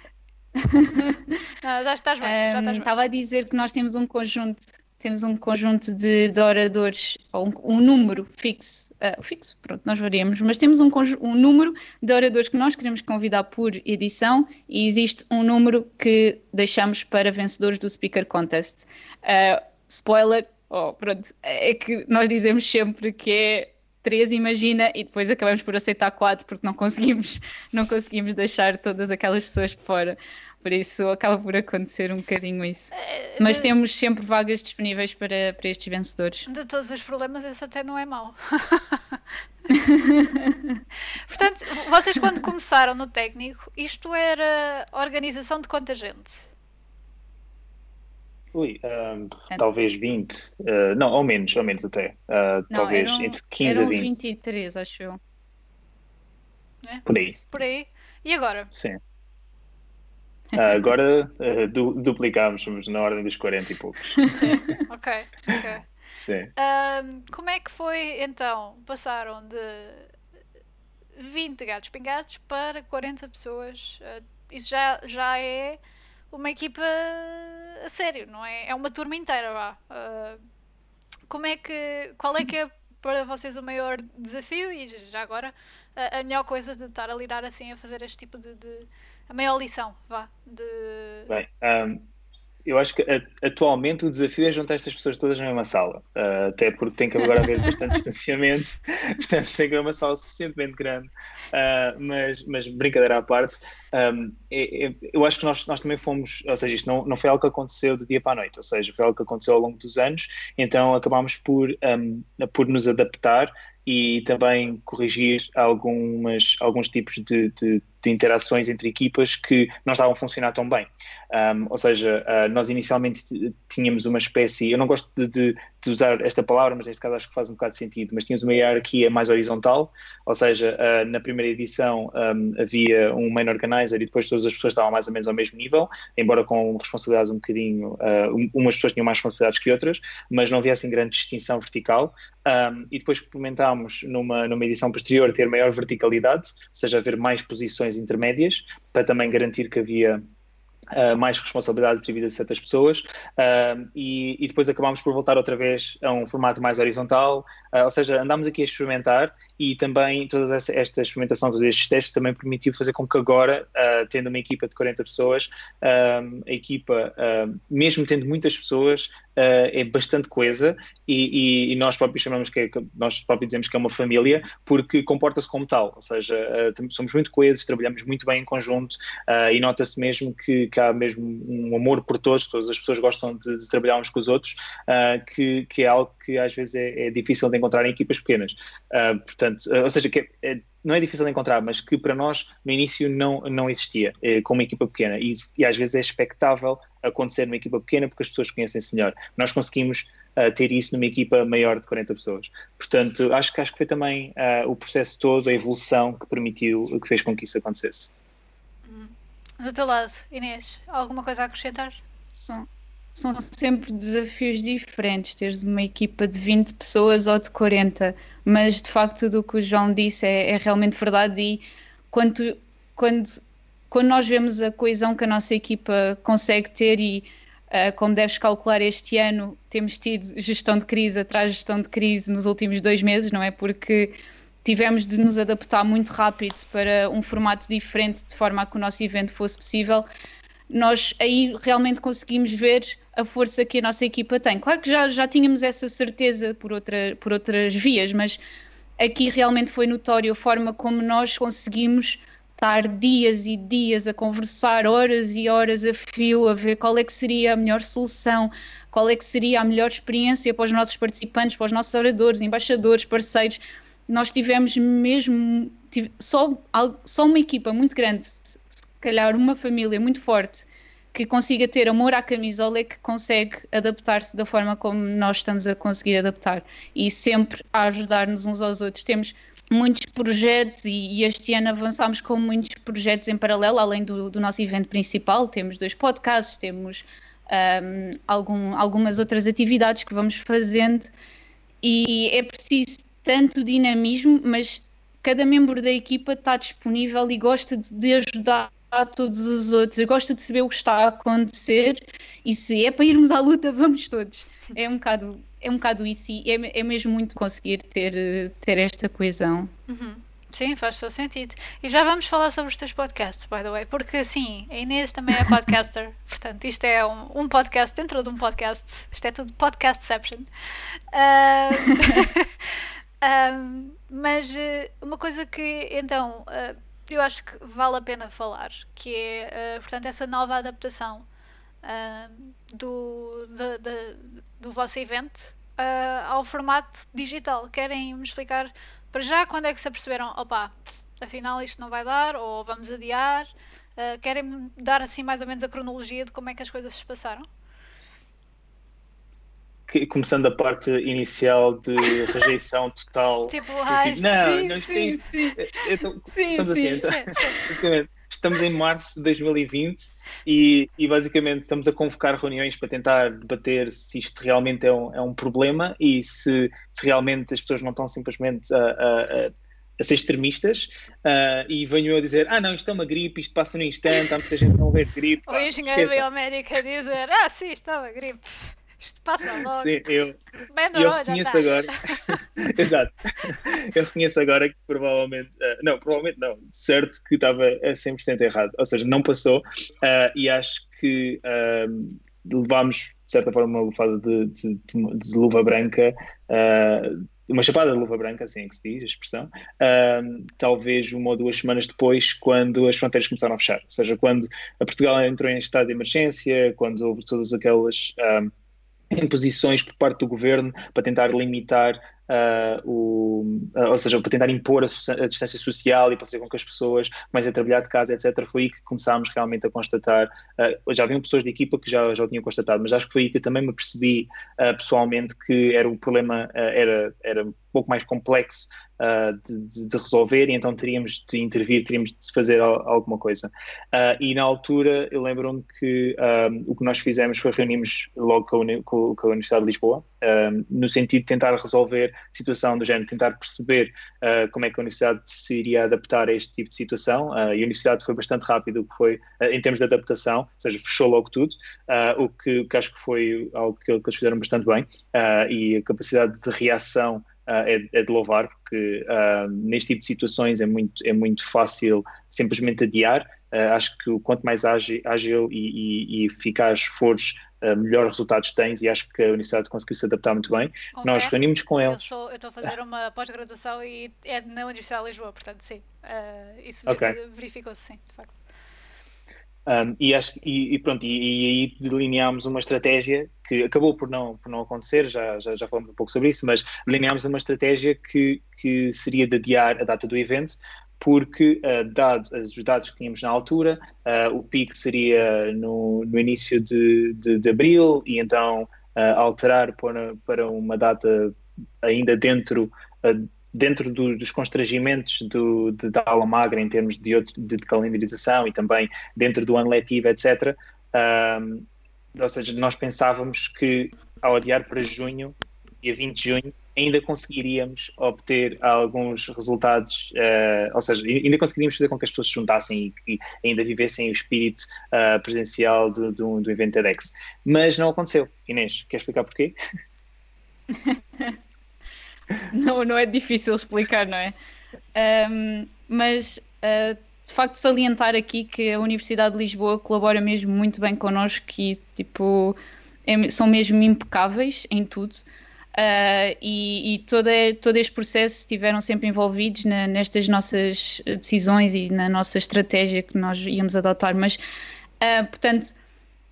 Não, já estás bem, já estás bem. Estava a dizer que nós temos um conjunto temos um conjunto de, de oradores, ou um, um número fixo, uh, fixo, pronto, nós variamos, mas temos um, um, número de oradores que nós queremos convidar por edição e existe um número que deixamos para vencedores do Speaker Contest. Uh, spoiler, oh, pronto, é que nós dizemos sempre que é três, imagina, e depois acabamos por aceitar quatro porque não conseguimos, não conseguimos deixar todas aquelas pessoas fora. Por isso acaba por acontecer um bocadinho isso. Eh, Mas temos sempre vagas disponíveis para, para estes vencedores. De todos os problemas, esse até não é mau. Portanto, vocês quando começaram no técnico, isto era organização de quanta gente? Ui, um, talvez 20, uh, não, ou menos, ou menos até. Uh, não, talvez eram, entre 15 eram a 20. 23, acho eu. É? Por aí. Por aí. E agora? Sim. Ah, agora uh, du duplicámos, somos na ordem dos 40 e poucos. Sim, ok, ok. Sim. Um, como é que foi então? Passaram de 20 gatos pingados para 40 pessoas. Uh, isso já, já é uma equipa a sério, não é? É uma turma inteira, vá. Uh, como é que. Qual é que é para vocês o maior desafio e já agora a, a melhor coisa de estar a lidar assim a fazer este tipo de, de a maior lição, vá, de... Bem, um, eu acho que atualmente o desafio é juntar estas pessoas todas na mesma sala, uh, até porque tem que agora haver bastante distanciamento, portanto tem que haver uma sala suficientemente grande, uh, mas, mas brincadeira à parte, um, é, é, eu acho que nós, nós também fomos, ou seja, isto não, não foi algo que aconteceu do dia para a noite, ou seja, foi algo que aconteceu ao longo dos anos, então acabámos por, um, por nos adaptar e também corrigir algumas, alguns tipos de, de, de, interações entre equipas que não estavam a funcionar tão bem. Um, ou seja, uh, nós inicialmente tínhamos uma espécie, eu não gosto de, de, de, usar esta palavra, mas neste caso acho que faz um bocado de sentido, mas tínhamos uma hierarquia mais horizontal, ou seja, uh, na primeira edição um, havia um main organizer e depois todas as pessoas estavam mais ou menos ao mesmo nível, embora com responsabilidades um bocadinho, uh, umas pessoas tinham mais responsabilidades que outras, mas não havia assim grande distinção vertical. Um, e depois experimentámos numa, numa edição posterior ter maior verticalidade, ou seja, haver mais posições intermédias, para também garantir que havia Uh, mais responsabilidade atribuída a certas pessoas. Uh, e, e, depois acabámos por voltar outra vez a um formato mais horizontal, uh, ou seja, andámos aqui a experimentar e também toda essa, esta experimentação, todos estes testes também permitiu fazer com que agora, tendo uma equipa de 40 pessoas, a equipa, mesmo tendo muitas pessoas, é bastante coesa e, e, e, nós próprios chamamos que é, nós próprios dizemos que é uma família porque comporta-se como tal, ou seja, somos muito coesos, trabalhamos muito bem em conjunto e nota-se mesmo que que há mesmo um amor por todos, todas as pessoas gostam de, de trabalhar uns com os outros, uh, que, que, é algo que às vezes é, é, difícil de encontrar em equipas pequenas. Uh, portanto, uh, ou seja, que é, não é difícil de encontrar, mas que para nós no início não, não existia eh, com uma equipa pequena e, e, às vezes é expectável acontecer numa equipa pequena porque as pessoas conhecem-se melhor. Nós conseguimos ter isso numa equipa maior de 40 pessoas. Portanto, acho que, acho que foi também o processo todo, a evolução que permitiu, que fez com que isso acontecesse. Do teu lado, Inês, alguma coisa a acrescentar? São, são sempre desafios diferentes, teres uma equipa de 20 pessoas ou de 40, mas de facto tudo o que o João disse é, é realmente verdade e quando, quando, quando nós vemos a coesão que a nossa equipa consegue ter e uh, como deves calcular este ano, temos tido gestão de crise atrás de gestão de crise nos últimos dois meses, não é? Porque tivemos de nos adaptar muito rápido para um formato diferente, de forma a que o nosso evento fosse possível. Nós aí realmente conseguimos ver a força que a nossa equipa tem. Claro que já, já tínhamos essa certeza por, outra, por outras vias, mas aqui realmente foi notório a forma como nós conseguimos estar dias e dias a conversar, horas e horas a fio, a ver qual é que seria a melhor solução, qual é que seria a melhor experiência para os nossos participantes, para os nossos oradores, embaixadores, parceiros. Nós tivemos mesmo tive, só, só uma equipa muito grande, se calhar uma família muito forte que consiga ter amor à camisola é que consegue adaptar-se da forma como nós estamos a conseguir adaptar e sempre a ajudar-nos uns aos outros. Temos muitos projetos e, e, este ano avançámos com muitos projetos em paralelo, além do, do nosso evento principal. Temos dois podcasts, temos um, algum, algumas outras atividades que vamos fazendo e é preciso tanto dinamismo, mas cada membro da equipa está disponível e gosta de, de ajudar a todos os outros, gosta de saber o que está a acontecer e se é para irmos à luta, vamos todos. É um bocado, é um bocado isso e é, é mesmo muito conseguir ter, ter esta coesão. Uhum. Sim, faz todo sentido. E já vamos falar sobre os teus podcasts, by the way, porque sim, a Inês também é podcaster, portanto, isto é um, um, podcast dentro de um podcast, isto é tudo podcastception. Uh... Um, mas uh, uma coisa que então uh, eu acho que vale a pena falar, que é uh, portanto essa nova adaptação do, de, de, do vosso evento ao formato digital. Querem me explicar para já quando é que se aperceberam, opa, afinal isto não vai dar, ou vamos adiar? querem me dar assim mais ou menos a cronologia de como é que as coisas se passaram? Começando a parte inicial de rejeição total. Tipo, ai, não, sim, não sim, sim. Então, sim, estamos assim, então, estamos em março de 2020 e, e basicamente estamos a convocar reuniões para tentar debater se isto realmente é um, é um problema e se, se realmente as pessoas não estão simplesmente a, a, a ser extremistas uh, e venho eu a dizer, ah não, isto é uma gripe, isto passa no instante, há muita gente não ver gripe. O engenheiro biomédico a dizer, ah sim, isto é uma gripe. Isto passa logo. Sim, eu, eu reconheço tá. agora. Exato. Eu reconheço agora que provavelmente. Uh, não, provavelmente não. Certo que estava a 100% errado. Ou seja, não passou. Uh, e acho que uh, levámos, de certa forma, uma lufada de, de, de, de luva branca. uma chapada de luva branca, assim é que se diz a expressão, talvez uma ou duas semanas depois, quando as fronteiras começaram a fechar. Ou seja, quando a Portugal entrou em estado de emergência, quando houve todas aquelas imposições por parte do governo para tentar limitar uh, o, uh, ou seja, para tentar impor a, a, distância social e para fazer com que as pessoas comecem a trabalhar de casa, etc. Foi aí que começámos realmente a constatar. Uh, já haviam pessoas de equipa que já, já o tinham constatado, mas acho que foi aí que eu também me percebi pessoalmente que era o problema, era, era pouco mais complexo uh, de, de, resolver e então teríamos de intervir, teríamos de fazer alguma coisa. Uh, e na altura eu lembro-me que um, o que nós fizemos foi reunimos logo com a, com a Universidade de Lisboa, um, no sentido de tentar resolver a situação do género, tentar perceber uh, como é que a Universidade se iria adaptar a este tipo de situação. e a Universidade foi bastante rápido foi, em termos de adaptação, ou seja, fechou logo tudo, o que, que, acho que foi algo que, que eles fizeram bastante bem e a capacidade de reação é, é, de louvar, porque uh, neste tipo de situações é muito, é muito fácil simplesmente adiar. Uh, acho que quanto mais ágil, ágil e, e, e, eficaz fores, melhor resultados tens e acho que a universidade conseguiu se adaptar muito bem. Confere, Nós reunimos com eles. Eu estou a fazer uma pós-graduação e é na Universidade de Lisboa, portanto, sim. isso okay. verificou-se, sim, de facto. Um, e, acho, e, e, pronto, e, aí delineámos uma estratégia que acabou por não, por não acontecer, já, já, já falamos um pouco sobre isso, mas delineámos uma estratégia que, que seria de adiar a data do evento, porque, uh, os dados que tínhamos na altura, uh, o pico seria no, no início de, de, de, abril, e então uh, alterar para, para uma data ainda dentro dentro do, dos constrangimentos do, de, da aula magra em termos de, outro, de, de, calendarização e também dentro do ano letivo, etc. Um, ou seja, nós pensávamos que ao adiar para junho, dia 20 de junho, ainda conseguiríamos obter alguns resultados, uh, ou seja, ainda conseguiríamos fazer com que as pessoas se juntassem e, e ainda vivessem o espírito uh, presencial do, do, do evento TEDx. Mas não aconteceu. Inês, quer explicar porquê? não, não é difícil explicar, não é? Um, mas uh, de facto salientar aqui que a Universidade de Lisboa colabora mesmo muito bem connosco e tipo é, são mesmo impecáveis em tudo. Uh, e, e todo, todo este processo estiveram sempre envolvidos na, nestas nossas decisões e na nossa estratégia que nós íamos adotar. Mas, uh, portanto,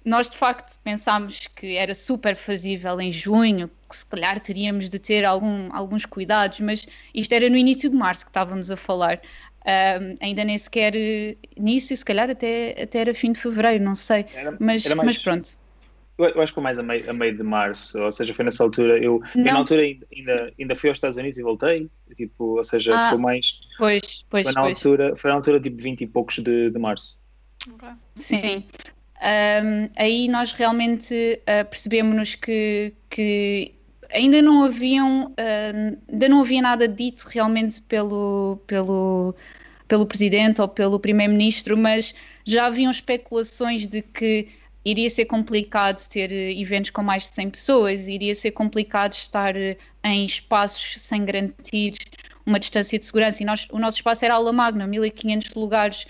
nós de facto pensámos que era super fazível em junho, que se calhar teríamos de ter algum, alguns cuidados, mas isto era no início de março que estávamos a falar. Um, ainda nem sequer início, se calhar até, até era fim de fevereiro, não sei. Era, mas, era mais, mas pronto. Eu, acho que foi mais a meio, a meio de março, ou seja, foi nessa altura. Eu, eu na altura ainda, ainda fui aos Estados Unidos e voltei, tipo, ou seja, ah, foi mais. Pois, pois, foi na pois. altura, foi na altura tipo 20 e poucos de, de março. Okay. Sim. Um, aí nós realmente uh, percebemos que, que ainda não haviam uh, ainda não havia nada dito realmente pelo, pelo, pelo presidente ou pelo primeiro-ministro, mas já haviam especulações de que iria ser complicado ter eventos com mais de 100 pessoas, iria ser complicado estar em espaços sem garantir uma distância de segurança. E nós, o nosso espaço era aula magna, 1500 lugares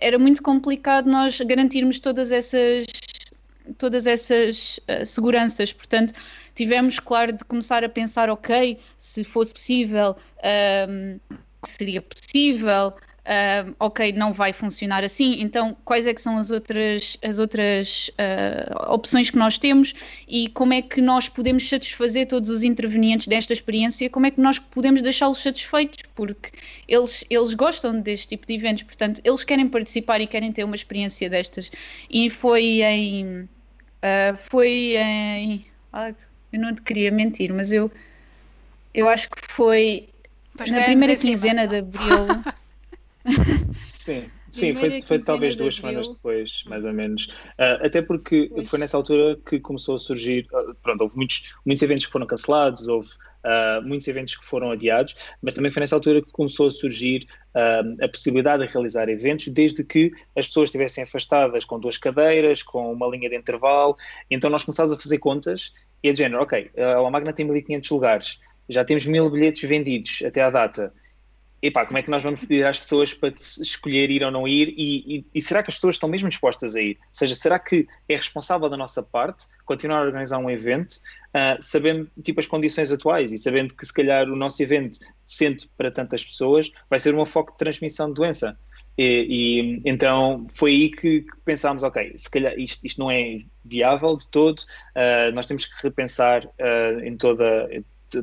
era muito complicado nós garantirmos todas essas todas essas uh, seguranças, portanto tivemos claro de começar a pensar, ok, se fosse possível, um, seria possível, uh, ok, não vai funcionar assim, então quais é que são as outras, as outras uh, opções que nós temos e como é que nós podemos satisfazer todos os intervenientes desta experiência, como é que nós podemos deixá-los satisfeitos, porque eles, eles gostam deste tipo de eventos, portanto, eles querem participar e querem ter uma experiência destas. E foi em... Uh, foi em... Ah, eu não te queria mentir, mas eu, eu acho que foi pois na primeira quinzena de abril. Sim, sim, foi, foi talvez duas semanas depois, mais ou menos. Uh, até porque pois. foi nessa altura que começou a surgir. Uh, pronto, houve muitos, muitos eventos que foram cancelados, houve uh, muitos eventos que foram adiados, mas também foi nessa altura que começou a surgir a possibilidade de realizar eventos, desde que as pessoas estivessem afastadas com duas cadeiras, com uma linha de intervalo. Então nós começámos a fazer contas e é de género, ok, a Magna tem 1500 lugares, já temos mil bilhetes vendidos até à data epá, como é que nós vamos pedir às pessoas para escolher ir ou não ir e, e, e, será que as pessoas estão mesmo dispostas a ir? Ou seja, será que é responsável da nossa parte continuar a organizar um evento uh, sabendo tipo as condições atuais e sabendo que se calhar o nosso evento, sendo para tantas pessoas, vai ser um foco de transmissão de doença. E, e então foi aí que, que, pensámos, ok, se calhar isto, isto não é viável de todo, uh, nós temos que repensar uh, em toda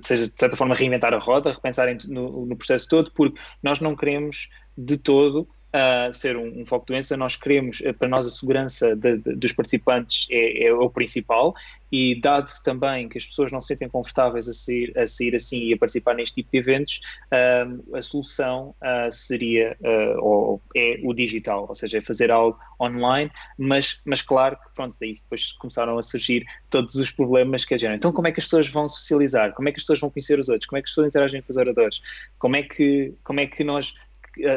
seja, de certa forma, reinventar a roda, repensar no, no, processo todo, porque nós não queremos de todo uh, ser um, um, foco de doença, nós queremos, uh, para nós a segurança de, de, dos participantes é, é, o principal e dado também que as pessoas não se sentem confortáveis a sair, a sair assim e a participar neste tipo de eventos, uh, a solução seria ou é o digital, ou seja, é fazer algo online, mas, mas claro que pronto, daí depois começaram a surgir todos os problemas que a geram. Então como é que as pessoas vão socializar? Como é que as pessoas vão conhecer os outros? Como é que as pessoas interagem com os oradores? Como é que, como é que nós eh,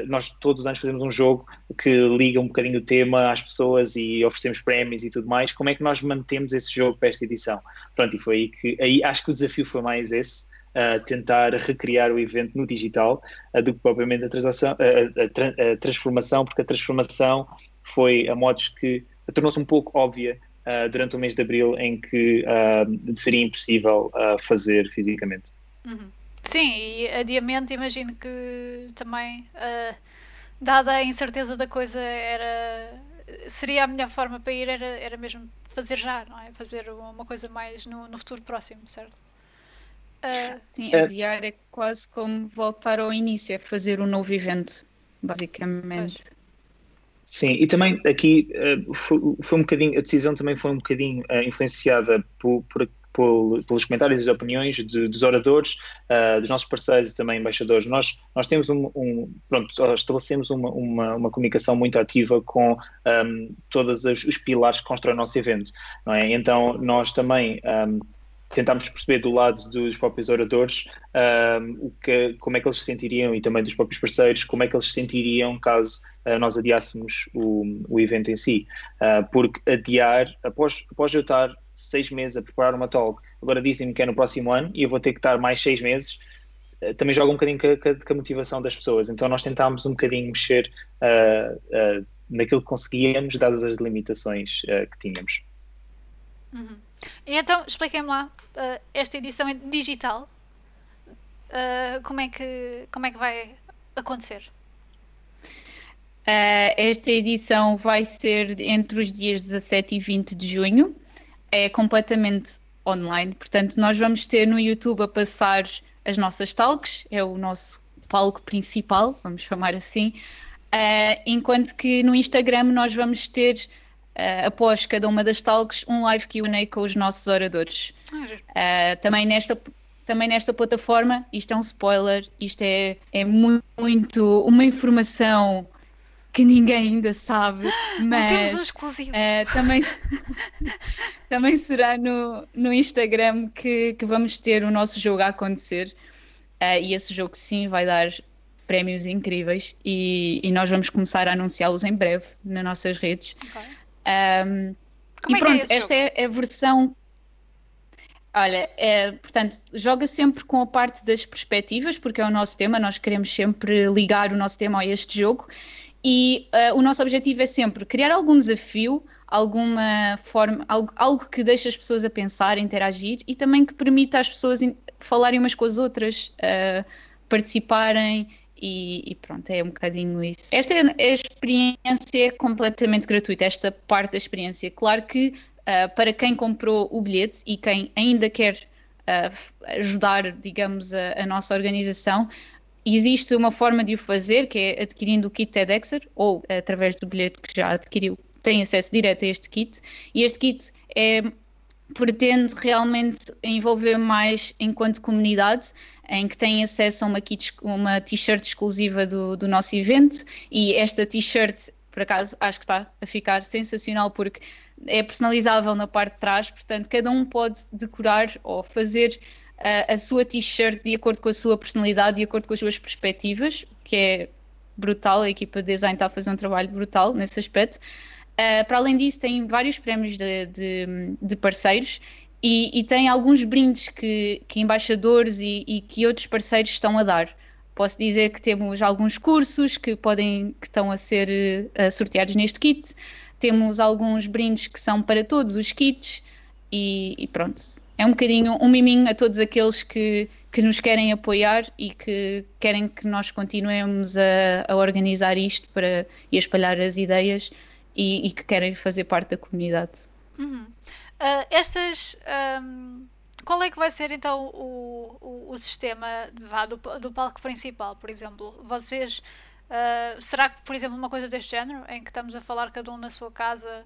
nós todos os anos fazemos um jogo que liga um bocadinho o tema às pessoas e oferecemos prémios e tudo mais. Como é que nós mantemos esse jogo para esta edição? Pronto, e foi aí que aí acho que o desafio foi mais esse. Uh, tentar recriar o evento no digital uh, do que propriamente a, uh, a, a, transformação, porque a transformação foi a modos que tornou-se um pouco óbvia durante o mês de abril, em que seria impossível fazer fisicamente. Uhum. Sim, e adiamento imagino que também, uh, dada a incerteza da coisa, era seria a melhor forma para ir era, era mesmo fazer já, não é? Fazer uma coisa mais no, no futuro próximo, certo? Uh, Sim, adiar é quase como voltar ao início, é fazer um novo evento, basicamente. Pois. Sim, e também aqui uh, foi, foi, um bocadinho, a decisão também foi um bocadinho uh, influenciada por, por, pelos comentários e opiniões de, dos oradores, uh, dos nossos parceiros e também embaixadores. Nós, nós temos um, um pronto, estabelecemos uma, uma, uma, comunicação muito ativa com um, todos os, os, pilares que constroem o nosso evento, não é? Então nós também um, tentámos perceber do lado dos próprios oradores um, o que, como é que eles se sentiriam e também dos próprios parceiros, como é que eles se sentiriam caso uh, nós adiássemos o, o evento em si. Uh, porque adiar, após, após eu estar seis meses a preparar uma talk, agora dizem-me que é no próximo ano e eu vou ter que estar mais seis meses, uh, também joga um bocadinho com a, com a, motivação das pessoas. Então nós tentámos um bocadinho mexer naquilo que conseguíamos, dadas as limitações que tínhamos. Uhum. E então, expliquem-me lá, uh, esta edição é digital, uh, como, é que, como é que vai acontecer? Uh, esta edição vai ser entre os dias 17 e 20 de junho, é completamente online, portanto, nós vamos ter no YouTube a passar as nossas talks, é o nosso palco principal, vamos chamar assim, enquanto que no Instagram nós vamos ter uh, após cada uma das talks, um live QA com os nossos oradores. Uh, também, nesta, também nesta plataforma, isto é um spoiler, isto é, é muito uma informação que ninguém ainda sabe, mas temos um exclusivo. Uh, também, também será no, no Instagram que, que vamos ter o nosso jogo a acontecer. Uh, e esse jogo sim vai dar prémios incríveis e, e nós vamos começar a anunciá-los em breve nas nossas redes. Okay. Um, e é, é pronto, é esta jogo? é a versão. Olha, é, portanto, joga sempre com a parte das perspectivas, porque é o nosso tema, nós queremos sempre ligar o nosso tema a este jogo. E uh, o nosso objetivo é sempre criar algum desafio, alguma forma, algo, algo que deixe as pessoas a pensar, a interagir e também que permita às pessoas falarem umas com as outras, uh, participarem e, e, pronto, é um bocadinho isso. Esta é a experiência é completamente gratuita, esta parte da experiência. Claro que uh, para quem comprou o bilhete e quem ainda quer uh, ajudar, digamos, a, a, nossa organização, existe uma forma de o fazer, que é adquirindo o kit TEDxer ou através do bilhete que já adquiriu, tem acesso direto a este kit. E este kit é pretende realmente envolver mais enquanto comunidade, em que têm acesso a uma, uma t-shirt exclusiva do, do nosso evento e esta t-shirt, por acaso, acho que está a ficar sensacional porque é personalizável na parte de trás, portanto, cada um pode decorar ou fazer a, a sua t-shirt de acordo com a sua personalidade, de acordo com as suas perspectivas, que é brutal, a equipa de design está a fazer um trabalho brutal nesse aspecto. Uh, para além disso, tem vários prémios de, de, de parceiros e, e, tem alguns brindes que, que embaixadores e, e, que outros parceiros estão a dar. Posso dizer que temos alguns cursos que podem que estão a ser uh, sorteados neste kit. Temos alguns brindes que são para todos os kits e, e pronto. É um bocadinho um miminho a todos aqueles que, que nos querem apoiar e que querem que nós continuemos a, a organizar isto para, e a espalhar as ideias e, e que querem fazer parte da comunidade. Uhum. Uh, estas. Um, qual é que vai ser então o, o, o sistema vá, do, do palco principal, por exemplo? Vocês Uh, será que, por exemplo, uma coisa deste género, em que estamos a falar cada um na sua casa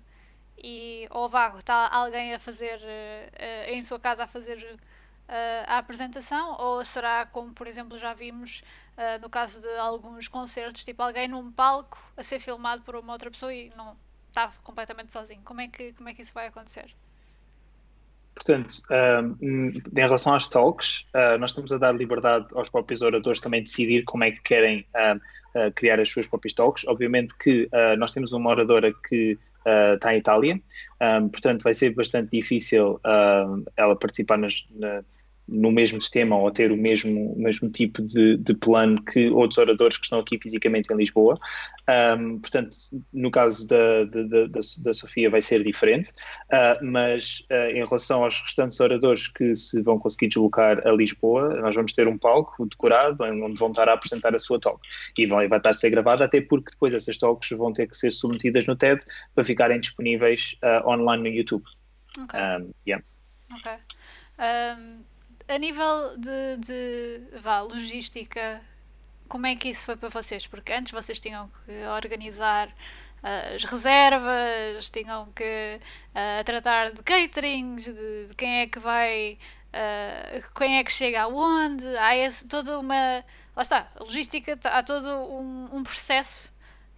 e, ou vago, está alguém a fazer, uh, em sua casa a fazer uh, a apresentação, ou será como, por exemplo, já vimos no caso de alguns concertos, tipo alguém num palco a ser filmado por uma outra pessoa e não está completamente sozinho? Como é que, como é que isso vai acontecer? Portanto, em relação às talks, uh, nós estamos a dar liberdade aos próprios oradores também decidir como é que querem uh, criar as suas próprias talks. Obviamente que uh, nós temos uma oradora que está em Itália, um, portanto vai ser bastante difícil ela participar nas, na, no mesmo sistema ou ter o mesmo, mesmo tipo de, de, plano que outros oradores que estão aqui fisicamente em Lisboa. Um, portanto, no caso da, da, da, da, Sofia vai ser diferente, uh, mas uh, em relação aos restantes oradores que se vão conseguir deslocar a Lisboa, nós vamos ter um palco decorado onde vão estar a apresentar a sua talk e vai, vai estar a ser gravada, até porque depois essas talks vão ter que ser submetidas no TED para ficarem disponíveis uh, online no YouTube. Ok. Um, yeah. Ok. Um a nível de, de vá, logística, como é que isso foi para vocês? Porque antes vocês tinham que organizar uh, as reservas, tinham que uh, tratar de caterings, de, de, quem é que vai, uh, quem é que chega aonde, há esse, toda uma. Lá está, a logística, tá, há todo um, um processo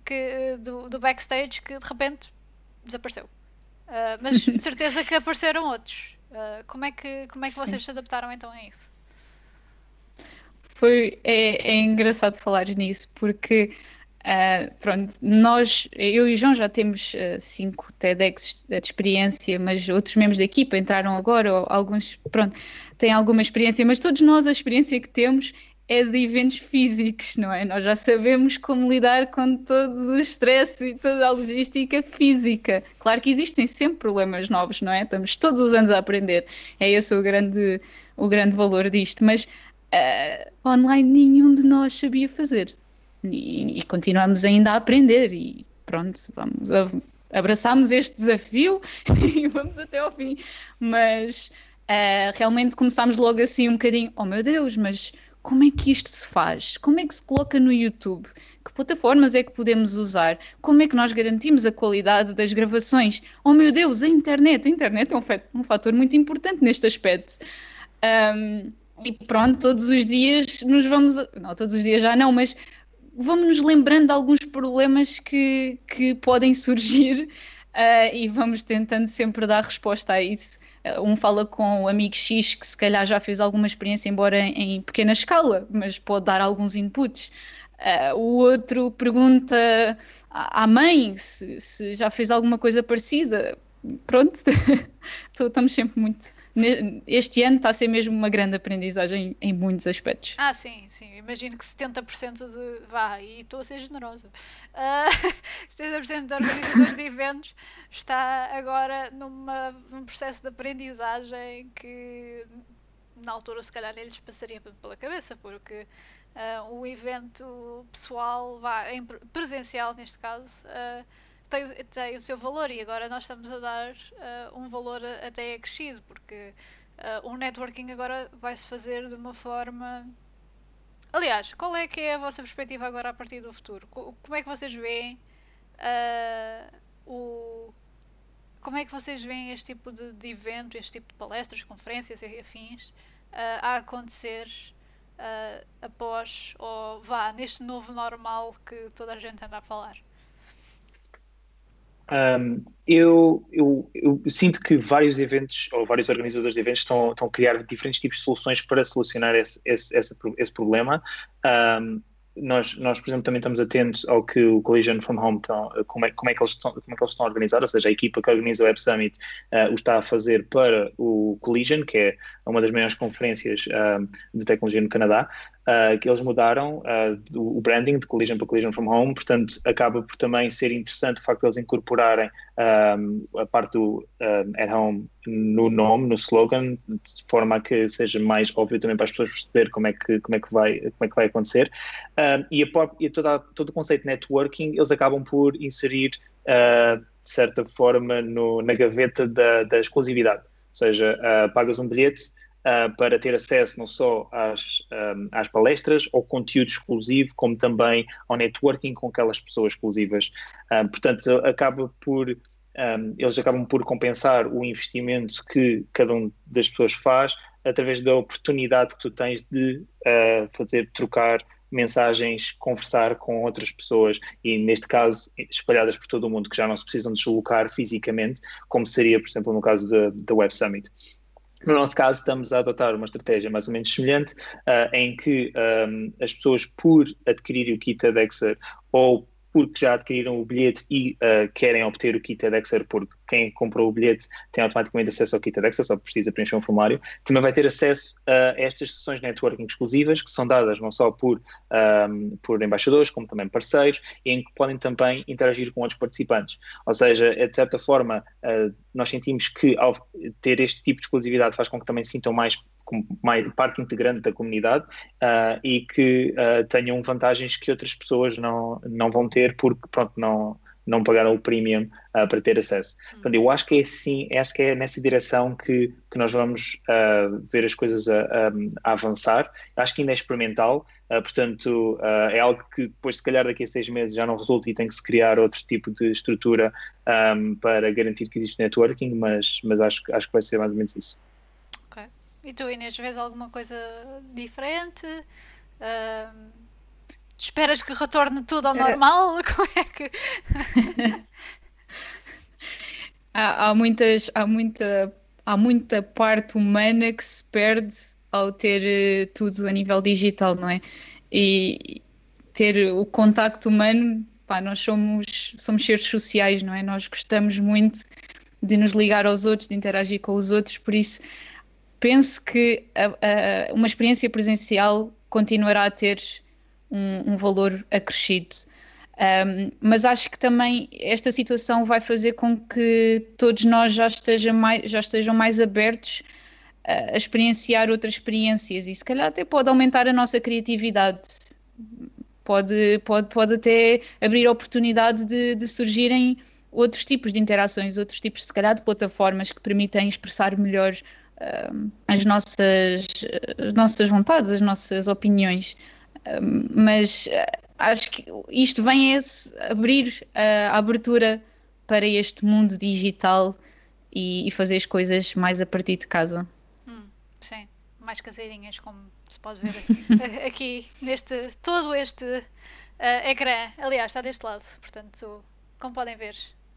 que, do, do, backstage que de repente desapareceu. mas de certeza que apareceram outros. Uh, como, é que, como é que vocês Sim. se adaptaram então a isso? Foi, é, é engraçado falar nisso porque uh, pronto, nós, eu e o João já temos uh, cinco TEDx de experiência, mas outros membros da equipa entraram agora, ou alguns, pronto, têm alguma experiência, mas todos nós a experiência que temos é de eventos físicos, não é? Nós já sabemos como lidar com todo o stress e toda a logística física. Claro que existem sempre problemas novos, não é? Estamos todos os anos a aprender. É esse o grande, o grande valor disto. Mas uh, online nenhum de nós sabia fazer. E, e, continuamos ainda a aprender. E pronto, vamos abraçamos este desafio e vamos até ao fim. Mas uh, realmente começámos logo assim um bocadinho, oh meu Deus, mas como é que isto se faz? Como é que se coloca no YouTube? Que plataformas é que podemos usar? Como é que nós garantimos a qualidade das gravações? Oh meu Deus, a internet! A internet é um, um fator muito importante neste aspecto. Um, e pronto, todos os dias nos vamos. Não, todos os dias já não, mas vamos nos lembrando de alguns problemas que, que podem surgir uh, e vamos tentando sempre dar resposta a isso. Eh, um fala com o amigo X que se calhar já fez alguma experiência, embora em, pequena escala, mas pode dar alguns inputs. Uh, o outro pergunta à mãe se, se, já fez alguma coisa parecida. Pronto, estamos sempre muito este ano está a ser mesmo uma grande aprendizagem em muitos aspectos. Ah, sim, sim. Imagino que 70% de. Vá, e estou a ser generosa. Uh, 70% de organizadores de eventos está agora numa, num processo de aprendizagem que na altura se calhar nem lhes passaria pela cabeça, porque uh, o evento pessoal, vá, em presencial neste caso. Uh, tem, tem o seu valor e agora nós estamos a dar uh, um valor até acrescido, porque uh, o networking agora vai-se fazer de uma forma. Aliás, qual é que é a vossa perspectiva agora a partir do futuro? Como é que vocês veem uh, o. Como é que vocês veem este tipo de, de evento, este tipo de palestras, conferências e afins a acontecer após, ou vá, neste novo normal que toda a gente anda a falar? Um, eu, eu, eu, sinto que vários eventos, ou vários organizadores de eventos, estão, estão a criar diferentes tipos de soluções para solucionar esse, esse, esse, esse problema. Um, nós, nós, por exemplo, também estamos atentos ao que o Collision from Home estão, como, é, como, é que eles estão, como é que eles estão a organizar, ou seja, a equipa que organiza o Web Summit uh, o está a fazer para o Collision, que é uma das maiores conferências uh, de tecnologia no Canadá, uh, que eles mudaram o branding de Collision para Collision from Home, portanto, acaba por também ser interessante o facto de eles incorporarem a parte do at home no nome, no slogan, de forma a que seja mais óbvio também para as pessoas perceber como é que, como é que, vai, como é que vai acontecer. E, a, e toda, todo o conceito de networking, eles acabam por inserir, uh, de certa forma, no, na gaveta da, da exclusividade. Ou seja, uh, pagas um bilhete uh, para ter acesso não só às, um, às palestras, ao conteúdo exclusivo, como também ao networking com aquelas pessoas exclusivas. Uh, portanto, acaba por um, eles acabam por compensar o investimento que cada uma das pessoas faz através da oportunidade que tu tens de fazer trocar mensagens, conversar com outras pessoas e, neste caso, espalhadas por todo o mundo, que já não se precisam deslocar fisicamente, como seria, por exemplo, no caso da Web Summit. No nosso caso, estamos a adotar uma estratégia mais ou menos semelhante, uh, em que um, as pessoas, por adquirir o kit Adexer ou porque já adquiriram o bilhete e uh, querem obter o kit Edexer, porque quem comprou o bilhete tem automaticamente acesso ao kit Edexer, só precisa preencher um formulário, também vai ter acesso a estas sessões de networking exclusivas, que são dadas não só por, um, por embaixadores, como também parceiros, em que podem também interagir com outros participantes. Ou seja, é, de certa forma, uh, nós sentimos que ao ter este tipo de exclusividade faz com que também sintam mais parte integrante da comunidade uh, e que uh, tenham vantagens que outras pessoas não, não vão ter porque pronto, não, não pagaram o premium uh, para ter acesso. Portanto, eu acho que é assim, acho que é nessa direção que, que nós vamos ver as coisas a, a, a, avançar. Acho que ainda é experimental, portanto, é algo que depois, se calhar, daqui a seis meses já não resulta e tem que se criar outro tipo de estrutura um, para garantir que existe networking, mas, mas acho, acho que vai ser mais ou menos isso. E tu, Inês, vês alguma coisa diferente? Uh, esperas que retorne tudo ao normal? Como é que. há, há, muitas, há, muita, há muita parte humana que se perde ao ter eh, tudo a nível digital, não é? E ter o contacto humano, pá, nós somos, somos seres sociais, não é? Nós gostamos muito de nos ligar aos outros, de interagir com os outros, por isso penso que a, a, uma experiência presencial continuará a ter um, um valor acrescido. Um, mas acho que também esta situação vai fazer com que todos nós já, esteja mais, já estejam mais abertos a, experienciar outras experiências e se calhar até pode aumentar a nossa criatividade. Pode, pode, pode até abrir a oportunidade de, de surgirem outros tipos de interações, outros tipos, se calhar, de plataformas que permitem expressar melhor as, nossas, as nossas vontades, as nossas opiniões. mas eh, acho que isto vem a abrir a abertura para este mundo digital e, e, fazer as coisas mais a partir de casa. Hum, sim, mais caseirinhas, como se pode ver aqui neste todo este uh, ecrã. Aliás, está deste lado, portanto, como podem ver.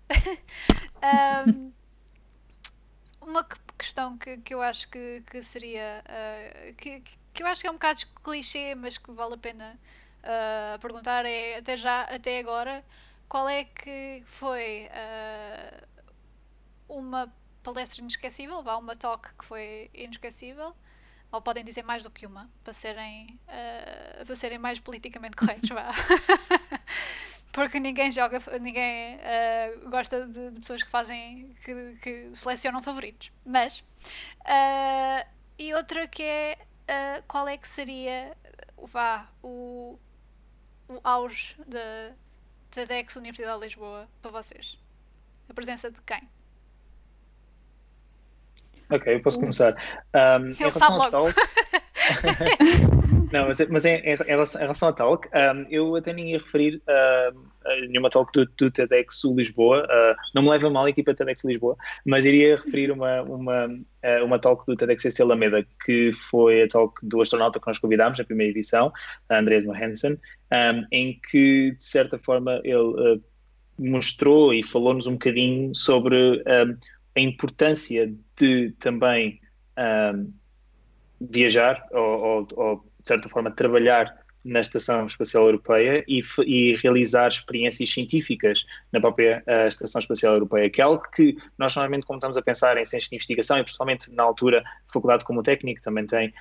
um, uma questão que, que eu acho que, que seria. Uh, que, que eu acho que é um bocado clichê, mas que vale a pena uh, perguntar é até já, até agora, qual é que foi uh, uma palestra inesquecível, vá, uma talk que foi inesquecível, ou podem dizer mais do que uma, para serem, para serem mais politicamente corretos, vá. porque ninguém joga, ninguém uh, gosta de, de, pessoas que fazem, que, que selecionam favoritos. Mas, uh, e outra que é, uh, qual é que seria, vá, o, o auge da TEDx Universidade de Lisboa para vocês? A presença de quem? Ok, eu posso começar. Um, Ele sabe logo. Não, mas, mas em, em, relação, em relação à talk, um, eu até nem ia referir uh, a nenhuma talk do, do TEDx Lisboa, uh, não me leva mal a equipa TEDx Lisboa, mas iria referir uma, uma, uh, uma talk do TEDx SC Alameda, que foi a talk do astronauta que nós convidámos na primeira edição, Andrés Mohansen, um, em que, de certa forma, ele uh, mostrou e falou-nos um bocadinho sobre um, a importância de também viajar ou, ou, ou, de certa forma, trabalhar na Estação Espacial Europeia e, e realizar experiências científicas na própria uh, Estação Espacial Europeia, que é algo que nós normalmente, quando estamos a pensar em centros de investigação, e principalmente na altura, a Faculdade como técnico também tem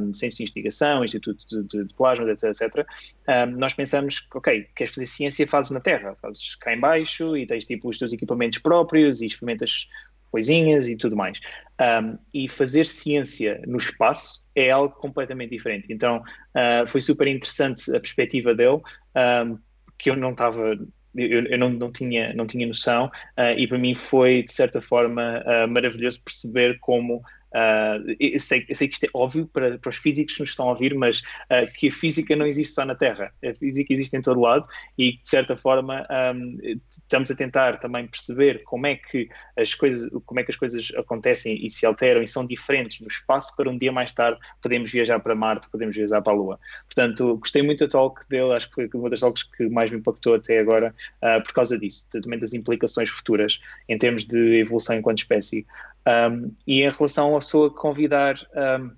um, centros de investigação, Instituto de, de, de Plasma, etc, etc. Um, nós pensamos, ok, queres fazer ciência, fazes na Terra, fazes cá em baixo e tens tipo os teus equipamentos próprios e experimentas coisinhas e tudo mais. Um, e fazer ciência no espaço é algo completamente diferente. Então uh, foi super interessante a perspectiva dele, um, que eu não estava. Eu, eu não, não, tinha, não tinha noção, uh, e para mim foi, de certa forma, uh, maravilhoso perceber como Uh, eu, sei, eu sei que isto é óbvio para, para os físicos que nos estão a ouvir, mas uh, que a física não existe só na Terra, a física existe em todo lado e, de certa forma, um, estamos a tentar também perceber como é que as coisas, como é que as coisas acontecem e se alteram e são diferentes no espaço para um dia mais tarde podemos viajar para Marte, podemos viajar para a Lua. Portanto, gostei muito da talk dele, acho que foi uma das talks que mais me impactou até agora uh, por causa disso, também das implicações futuras em termos de evolução enquanto espécie. Um, e em relação à pessoa convidar um,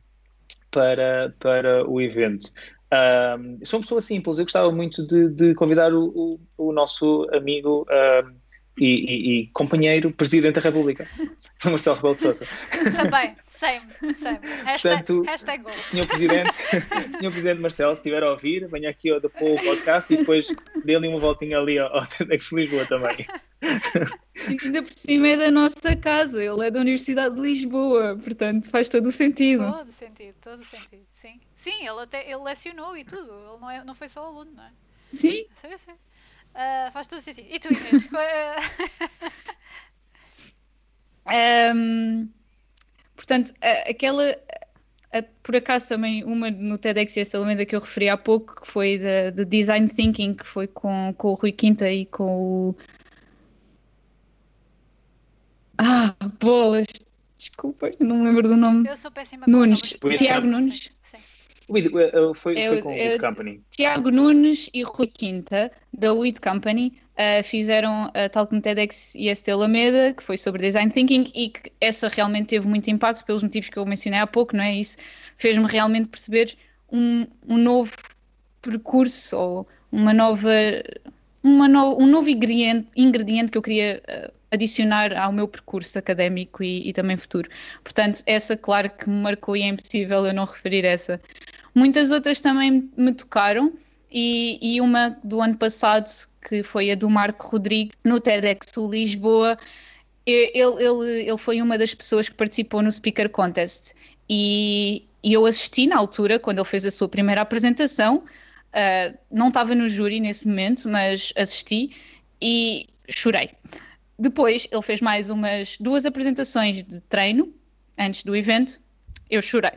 para, para o evento, um, sou uma pessoa simples, eu gostava muito de, de convidar o, o, o, nosso amigo e, e, e, companheiro Presidente da República, Marcelo Rebelo de Sousa. Também, same, same. Hashtag, Portanto, hashtag Senhor Presidente, Senhor Presidente Marcelo, se estiver a ouvir, venha aqui ao Pool Podcast e depois dê-lhe uma voltinha ali ao, ao TEDx Lisboa também. Ainda por cima é da nossa casa, ele é da Universidade de Lisboa, portanto faz todo o sentido. Todo o sentido, todo o sentido, sim. Sim, ele até ele lecionou e tudo, ele não, é, não foi só aluno, não é? Sim. Sim, sim. Uh, faz todo sentido. E tu, Inês? um, portanto, aquela. por acaso também uma no TEDx e Alameda que eu referi há pouco, que foi de, Design Thinking, que foi com, com o Rui Quinta e com o ah, bolas. Desculpa, não me lembro do nome. Eu sou péssima Nunes. Tiago Nunes. Sim. Uh, foi, é, foi com o Weed Company. Tiago Nunes e Rui Quinta, da Weed Company, uh, fizeram a tal como TEDx e a Alameda, que foi sobre Design Thinking, e que essa realmente teve muito impacto pelos motivos que eu mencionei há pouco, não é? Isso fez-me realmente perceber um, um novo percurso ou uma nova, uma no, um novo ingrediente, ingrediente que eu queria uh, adicionar ao meu percurso académico e, e, também futuro. Portanto, essa, claro que me marcou e é impossível eu não referir essa. Muitas outras também me tocaram, e, e uma do ano passado, que foi a do Marco Rodrigues, no TEDx Lisboa. Ele, ele, ele foi uma das pessoas que participou no Speaker Contest e, e eu assisti na altura, quando ele fez a sua primeira apresentação. Uh, não estava no júri nesse momento, mas assisti e chorei. Depois ele fez mais umas duas apresentações de treino antes do evento. Eu chorei.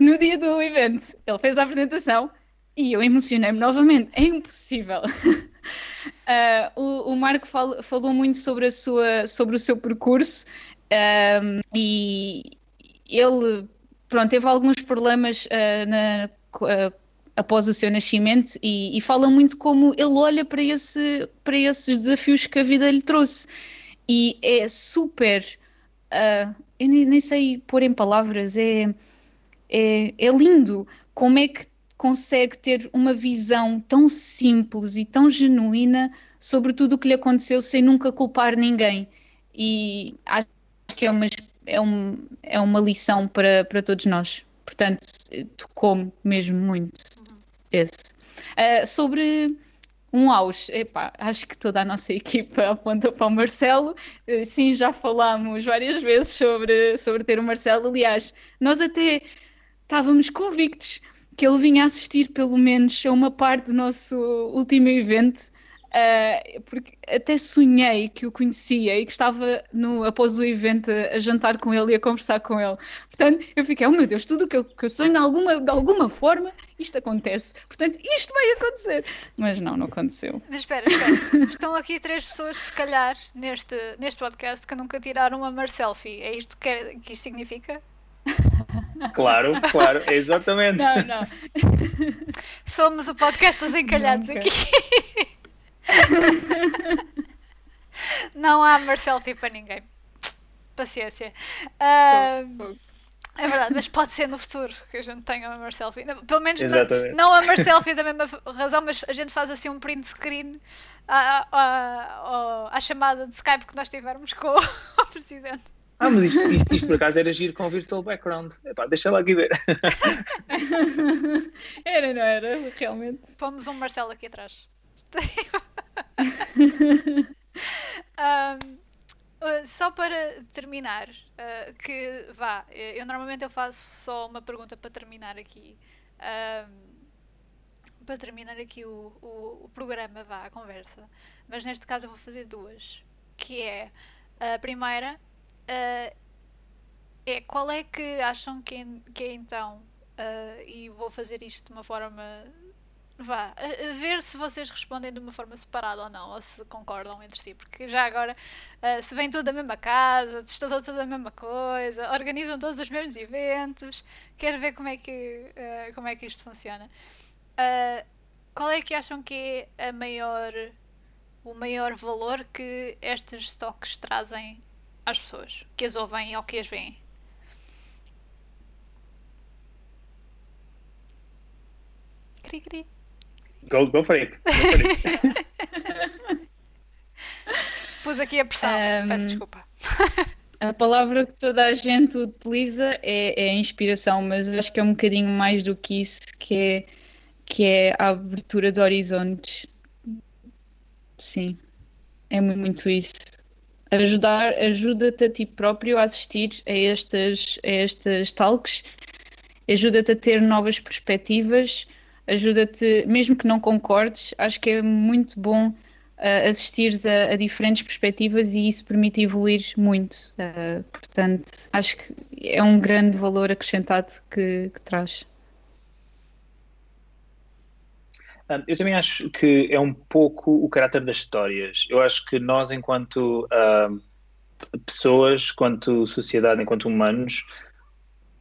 No dia do evento, ele fez a apresentação e eu emocionei-me novamente. É impossível. Uh, o, o, Marco fal, falou muito sobre, a sua, sobre o seu percurso um, e ele pronto, teve alguns problemas uh, na, uh, após o seu nascimento e, e, fala muito como ele olha para, esse, para esses desafios que a vida lhe trouxe e é super. Eu nem, nem, sei pôr em palavras, é, é, é lindo como é que consegue ter uma visão tão simples e tão genuína sobre tudo o que lhe aconteceu sem nunca culpar ninguém. E acho que é uma, é um, é uma lição para, para todos nós. Portanto, tocou-me mesmo muito esse. Uh, sobre um auge. Epá, acho que toda a nossa equipa aponta para o Marcelo. Eh, sim, já falámos várias vezes sobre, sobre ter o Marcelo. Aliás, nós até estávamos convictos que ele vinha assistir pelo menos a uma parte do nosso último evento Uh, porque até sonhei que o conhecia e que estava no, após o evento a, a, jantar com ele e a conversar com ele. Portanto, eu fiquei, oh meu Deus, tudo o que eu, que eu sonho de alguma, de alguma forma, isto acontece. Portanto, isto vai acontecer. Mas não, não aconteceu. Mas espera, espera. Estão aqui três pessoas, se calhar, neste, neste podcast que nunca tiraram uma mar selfie. É isto que, é, que isto significa? Claro, claro, exatamente. Não, não. Somos o podcast dos encalhados nunca. aqui. não há selfie para ninguém. Paciência. Uh, é verdade, mas pode ser no futuro que a gente tenha uma selfie. Pelo menos Exatamente. não, não a selfie da mesma razão, mas a gente faz assim um print screen à, à, à, à chamada de Skype que nós tivermos com o presidente. Ah, mas isto, isto, isto por acaso era giro com virtual background. Epá, deixa lá aqui ver. era, não era? Realmente. Pomos um Marcelo aqui atrás. um, só para terminar, uh, que vá, eu normalmente eu faço só uma pergunta para terminar aqui. Um, para terminar aqui o, o, o, programa, vá, a conversa. Mas neste caso eu vou fazer duas. Que é a primeira, uh, é qual é que acham que é, que é então, uh, e vou fazer isto de uma forma. Vá, a, a ver se vocês respondem de uma forma separada ou não, ou se concordam entre si, porque já agora uh, se vem tudo da mesma casa, estudam tudo a mesma coisa, organizam todos os mesmos eventos, quero ver como é que, como é que isto funciona. qual é que acham que é a maior, o maior valor que estes stocks trazem às pessoas que as ouvem ou que as veem? Cri, cri. Go, go for it. Go for it. Pus aqui a pressão, um, peço desculpa. A palavra que toda a gente utiliza é, é inspiração, mas acho que é um bocadinho mais do que isso, que é, que é a abertura de horizontes. Sim, é muito isso. Ajudar, ajuda-te a ti próprio a assistir a estas, a estas talks, ajuda-te a ter novas perspectivas, ajuda-te, mesmo que não concordes, acho que é muito bom uh, assistir a, a, diferentes perspectivas e isso permite evoluir muito. Uh, portanto, acho que é um grande valor acrescentado que, que traz. Ah, eu também acho que é um pouco o caráter das histórias. Eu acho que nós, enquanto uh, pessoas, enquanto sociedade, enquanto humanos,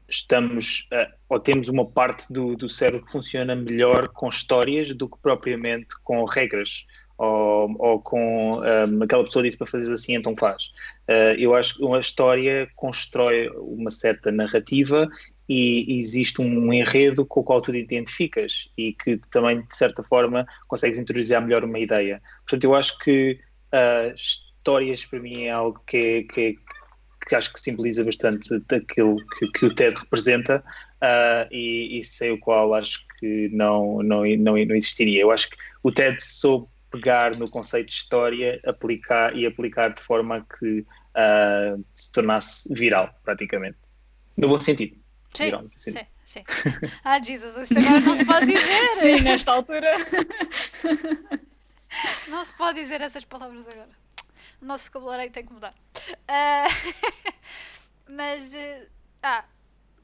estamos uh, ou temos uma parte do, do cérebro que funciona melhor com histórias do que propriamente com regras ou, ou com um, aquela pessoa disse para fazer assim, então faz. Uh, eu acho que uma história constrói uma certa narrativa e existe um enredo com o qual tu te identificas e que também, de certa forma, consegues interiorizar melhor uma ideia. Portanto, eu acho que uh, histórias para mim é algo que, é, que, é, que acho que simboliza bastante daquilo que, que o TED representa uh, e, e sem o qual acho que não, não, não, não existiria. Eu acho que o TED soube pegar no conceito de história aplicar, e aplicar de forma que uh, se tornasse viral, praticamente. No bom sentido. Sim, sim, sim. Ah, Jesus, isto agora não se pode dizer. Sim, nesta altura. Não se pode dizer essas palavras agora o nosso vocabulário tem que mudar. Uh, mas, uh, ah,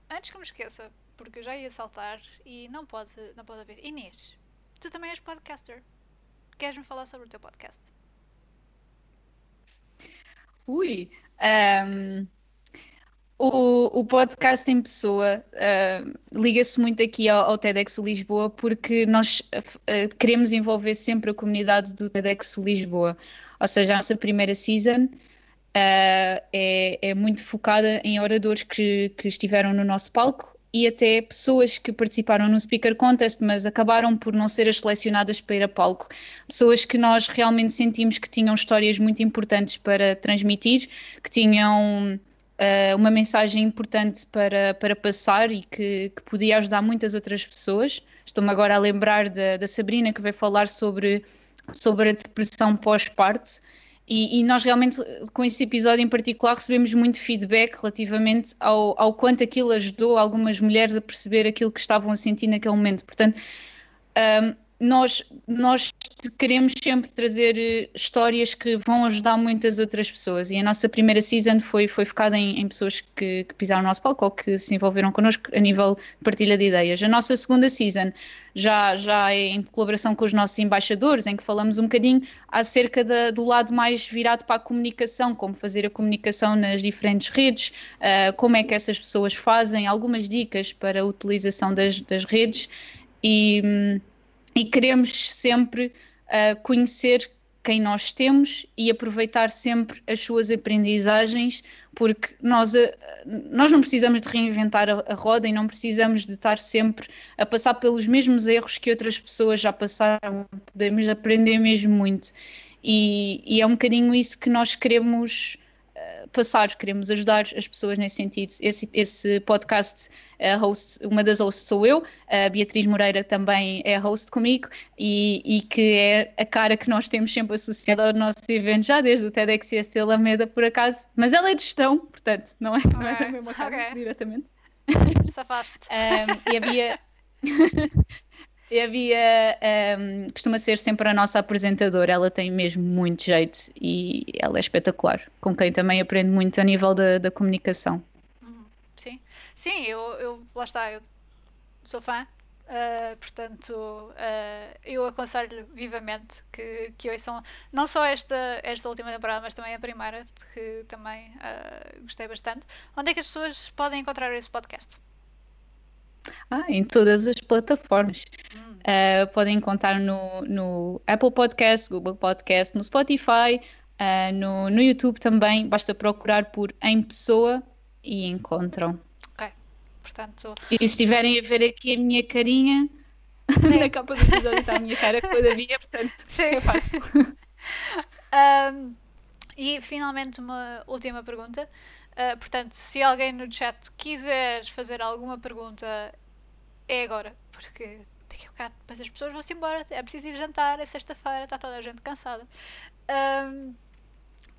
antes que me esqueça, porque eu já ia saltar e não pode, não pode haver. Inês, tu também és podcaster. Queres-me falar sobre o teu podcast? Ui, um, o, o podcast em pessoa uh, liga-se muito aqui ao, ao TEDx Lisboa porque nós uh, queremos envolver sempre a comunidade do TEDx Lisboa. Ou seja, a nossa primeira season uh, é, é, muito focada em oradores que, que estiveram no nosso palco e até pessoas que participaram no Speaker Contest, mas acabaram por não ser as selecionadas para ir a palco. Pessoas que nós realmente sentimos que tinham histórias muito importantes para transmitir, que tinham uh, uma mensagem importante para, para passar e que, que podia ajudar muitas outras pessoas. Estou-me agora a lembrar da, da Sabrina, que vai falar sobre sobre a depressão pós-parto. E, e, nós realmente, com esse episódio em particular, recebemos muito feedback relativamente ao, ao quanto aquilo ajudou algumas mulheres a perceber aquilo que estavam a sentir naquele momento. Portanto, um, nós, nós queremos sempre trazer eh, histórias que vão ajudar muitas outras pessoas e a nossa primeira season foi, foi focada em, em pessoas que, que, pisaram o nosso palco ou que se envolveram connosco a nível de partilha de ideias. A nossa segunda season já, já é em colaboração com os nossos embaixadores, em que falamos um bocadinho acerca da, do lado mais virado para a comunicação, como fazer a comunicação nas diferentes redes, uh, como é que essas pessoas fazem, algumas dicas para a utilização das, das redes e... Hum, e queremos sempre uh, conhecer quem nós temos e aproveitar sempre as suas aprendizagens, porque nós, uh, nós não precisamos de reinventar a, a, roda e não precisamos de estar sempre a passar pelos mesmos erros que outras pessoas já passaram, podemos aprender mesmo muito. E, e é um bocadinho isso que nós queremos passar, queremos ajudar as pessoas nesse sentido. Esse, esse podcast, a host, uma das hosts sou eu, a Beatriz Moreira também é a host comigo e, e que é a cara que nós temos sempre associada ao nosso evento, já desde o TEDx IST Alameda, por acaso, mas ela é de gestão, portanto, não é, não é da mesma okay. diretamente. Safaste. um, e havia. E havia, um, costuma ser sempre a nossa apresentadora, ela tem mesmo muito jeito e ela é espetacular, com quem também aprendo muito a nível da, da comunicação. Uhum. Sim, sim, eu, eu lá está, eu sou fã, Uh, portanto, uh, eu aconselho vivamente que, que ouçam não só esta, esta última temporada, mas também a primeira, que também uh, gostei bastante. Onde é que as pessoas podem encontrar esse podcast? Ah, em todas as plataformas. Hum. podem encontrar no, no Apple Podcast, Google Podcast, no Spotify, no, no YouTube também. Basta procurar por Em Pessoa e encontram. Portanto... E se estiverem a ver aqui a minha carinha, na capa do episódio está a minha cara com a da minha, portanto Sim. é fácil. um, e finalmente uma última pergunta. Uh, portanto, se alguém no chat quiser fazer alguma pergunta, é agora, porque daqui a bocado depois as pessoas vão-se embora, é preciso ir jantar, é sexta-feira, está toda a gente cansada. Um,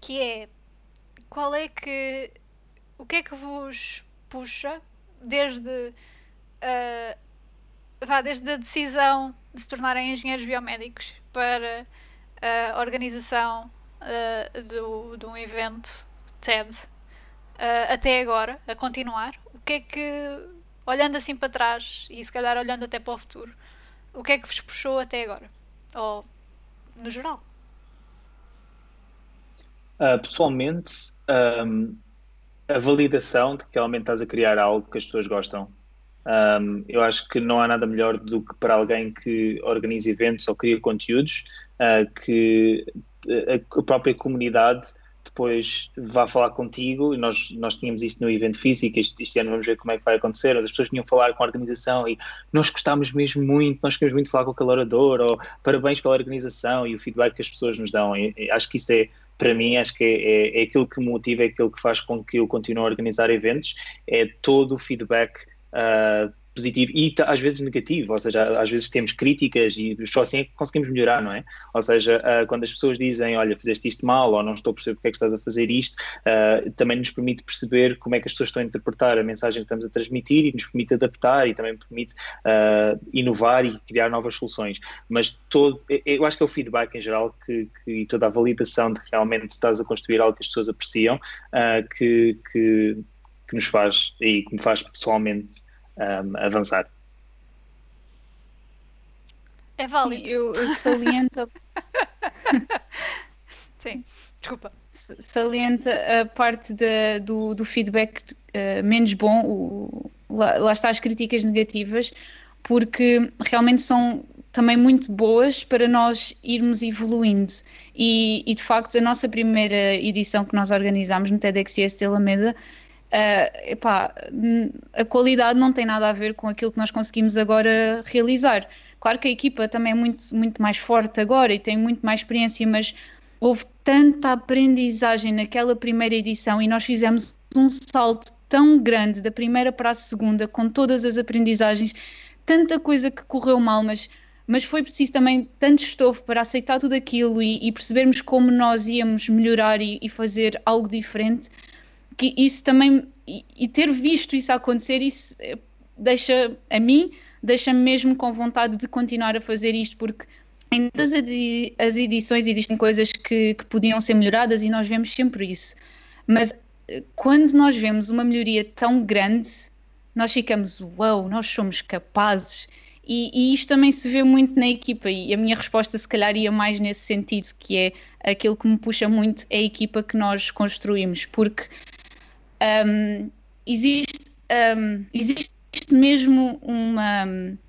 que é qual é que o que é que vos puxa desde, uh, vá, desde a decisão de se tornarem engenheiros biomédicos para a organização uh, do, de um evento TED uh, até agora, a continuar, o que é que, olhando assim para trás e se calhar olhando até para o futuro, o que é que vos puxou até agora? Ou no geral? Uh, pessoalmente, um, a validação de que realmente estás a criar algo que as pessoas gostam. Um, eu acho que não há nada melhor do que para alguém que organiza eventos ou cria conteúdos uh, que a, própria comunidade depois vá falar contigo. Nós, nós tínhamos isto no evento físico, este, este, ano vamos ver como é que vai acontecer. Mas as pessoas vinham falar com a organização e nós gostámos mesmo muito, nós queremos muito falar com aquele orador, ou parabéns pela organização e o feedback que as pessoas nos dão. E, e acho que isso é para mim, acho que é, é, é, aquilo que me motiva, é aquilo que faz com que eu continue a organizar eventos, é todo o feedback uh, positivo e às vezes negativo, ou seja, às vezes temos críticas e só assim é que conseguimos melhorar, não é? Ou seja, uh, quando as pessoas dizem, olha, fizeste isto mal ou não estou a perceber porque é que estás a fazer isto, uh, também nos permite perceber como é que as pessoas estão a interpretar a mensagem que estamos a transmitir e nos permite adaptar e também permite uh, inovar e criar novas soluções. Mas todo, eu acho que é o feedback em geral que, que e toda a validação de que realmente estás a construir algo que as pessoas apreciam que, que, que nos faz e que me faz pessoalmente um, avançar. É válido. Sim, eu, eu saliento. Sim, desculpa. Salienta a parte de, do, do feedback uh, menos bom, o, lá, lá está as críticas negativas, porque realmente são também muito boas para nós irmos evoluindo. E, e, de facto, a nossa primeira edição que nós organizámos no TEDxS de Alameda Uh, epá, a qualidade não tem nada a ver com aquilo que nós conseguimos agora realizar. Claro que a equipa também é muito, muito mais forte agora e tem muito mais experiência, mas houve tanta aprendizagem naquela primeira edição e nós fizemos um salto tão grande da primeira para a segunda, com todas as aprendizagens, tanta coisa que correu mal, mas, mas foi preciso também tanto estofo para aceitar tudo aquilo e, e percebermos como nós íamos melhorar e, e fazer algo diferente que isso também e, e ter visto isso acontecer isso eh, deixa a mim deixa-me mesmo com vontade de continuar a fazer isto porque em todas as edições existem coisas que, que podiam ser melhoradas e nós vemos sempre isso. Mas eh, quando nós vemos uma melhoria tão grande nós ficamos uau, nós somos capazes. E, e, isto também se vê muito na equipa, e a minha resposta se calhar ia mais nesse sentido, que é aquilo que me puxa muito é a equipa que nós construímos, porque um, existe, um, existe mesmo uma,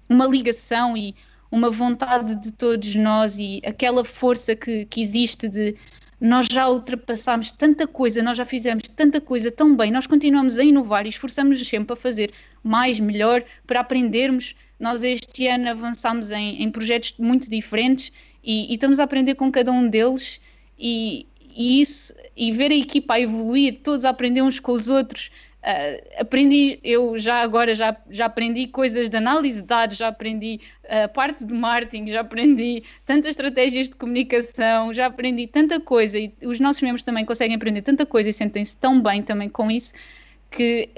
uma ligação e uma vontade de todos nós e aquela força que, que existe de nós já ultrapassámos tanta coisa, nós já fizemos tanta coisa tão bem, nós continuamos a inovar e esforçamos-nos sempre a fazer mais, melhor, para aprendermos. Nós este ano avançámos em, em projetos muito diferentes e, e, estamos a aprender com cada um deles e, e isso e ver a equipa a evoluir, todos a aprender uns com os outros. Uh, aprendi, eu já agora já, já aprendi coisas de análise de dados, já aprendi a uh, parte de marketing, já aprendi tantas estratégias de comunicação, já aprendi tanta coisa e os nossos membros também conseguem aprender tanta coisa e sentem-se tão bem também com isso que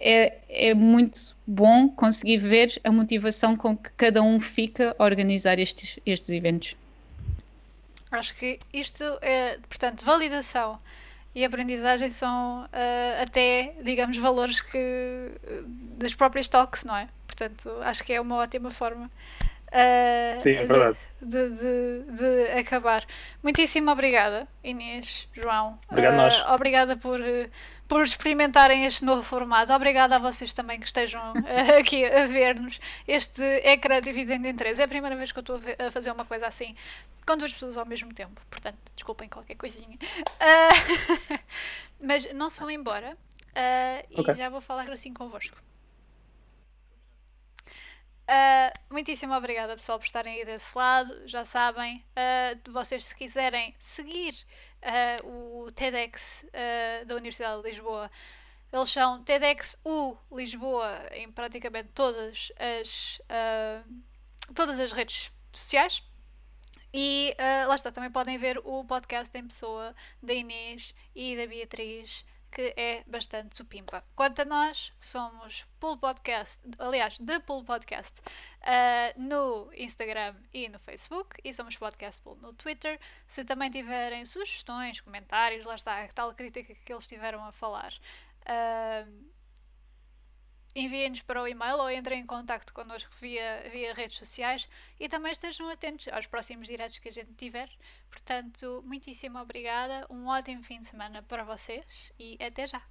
é, é muito bom conseguir ver a motivação com que cada um fica a organizar estes, estes eventos. Acho que isto é, portanto, validação e aprendizagem são uh, até, digamos, valores que das próprias talks, não é? Portanto, acho que é uma ótima forma uh, Sim, é verdade. De, de, de, acabar. Muitíssimo obrigada, Inês, João. Obrigado uh, nós. Obrigada por, por experimentarem este novo formato. Obrigada a vocês também que estejam uh, aqui a ver-nos. Este é Criatividade em 3. É a primeira vez que eu estou a, a, fazer uma coisa assim com duas pessoas ao mesmo tempo. Portanto, desculpem qualquer coisinha. Uh, mas não se vão embora. Uh, okay. E já vou falar assim convosco. Uh, muitíssimo obrigada, pessoal, por estarem aí desse lado. Já sabem, vocês, se quiserem seguir uh, o TEDx da Universidade de Lisboa, eles são TEDxU Lisboa em praticamente todas as, todas as redes sociais. E lá está, também podem ver o podcast em pessoa da Inês e da Beatriz que é bastante supimpa. Quanto a nós, somos Pool Podcast, aliás, The Pool Podcast, uh, no Instagram e no Facebook, e somos Podcast Pool no Twitter. Se também tiverem sugestões, comentários, lá está a tal crítica que eles tiveram a falar. Uh, enviem-nos para o e-mail ou entrem em contato connosco via, via redes sociais e também estejam atentos aos próximos diretos que a gente tiver. Portanto, muitíssimo obrigada, um ótimo fim de semana para vocês e até já!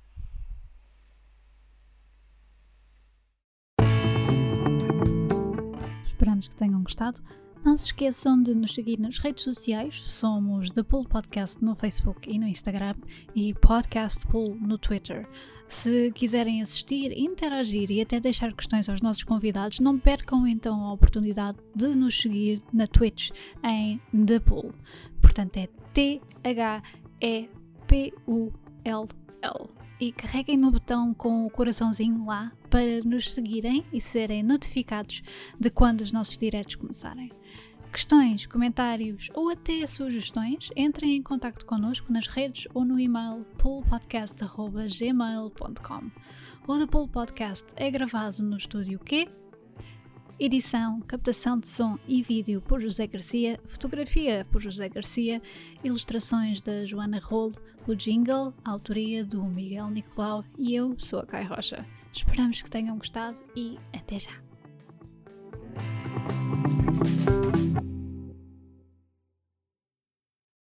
Esperamos que tenham gostado. Não se esqueçam de nos seguir nas redes sociais. Somos The Pool Podcast no Facebook e no Instagram e Podcast Pool no Twitter. Se quiserem assistir, interagir e até deixar questões aos nossos convidados, não percam então a oportunidade de nos seguir na Twitch em The Pool. Portanto, é T-H-E-P-U-L-L. E carreguem no botão com o coraçãozinho lá para nos seguirem e serem notificados de quando os nossos diretos começarem questões, comentários ou até sugestões, entrem em contato connosco nas redes ou no e-mail. O The Pool Podcast é gravado no estúdio Q. Edição, captação de som e vídeo por José Garcia, fotografia por José Garcia, ilustrações da Joana Rolo, o jingle, a autoria do Miguel Nicolau e eu sou a Kai Rocha. Esperamos que tenham gostado e até já!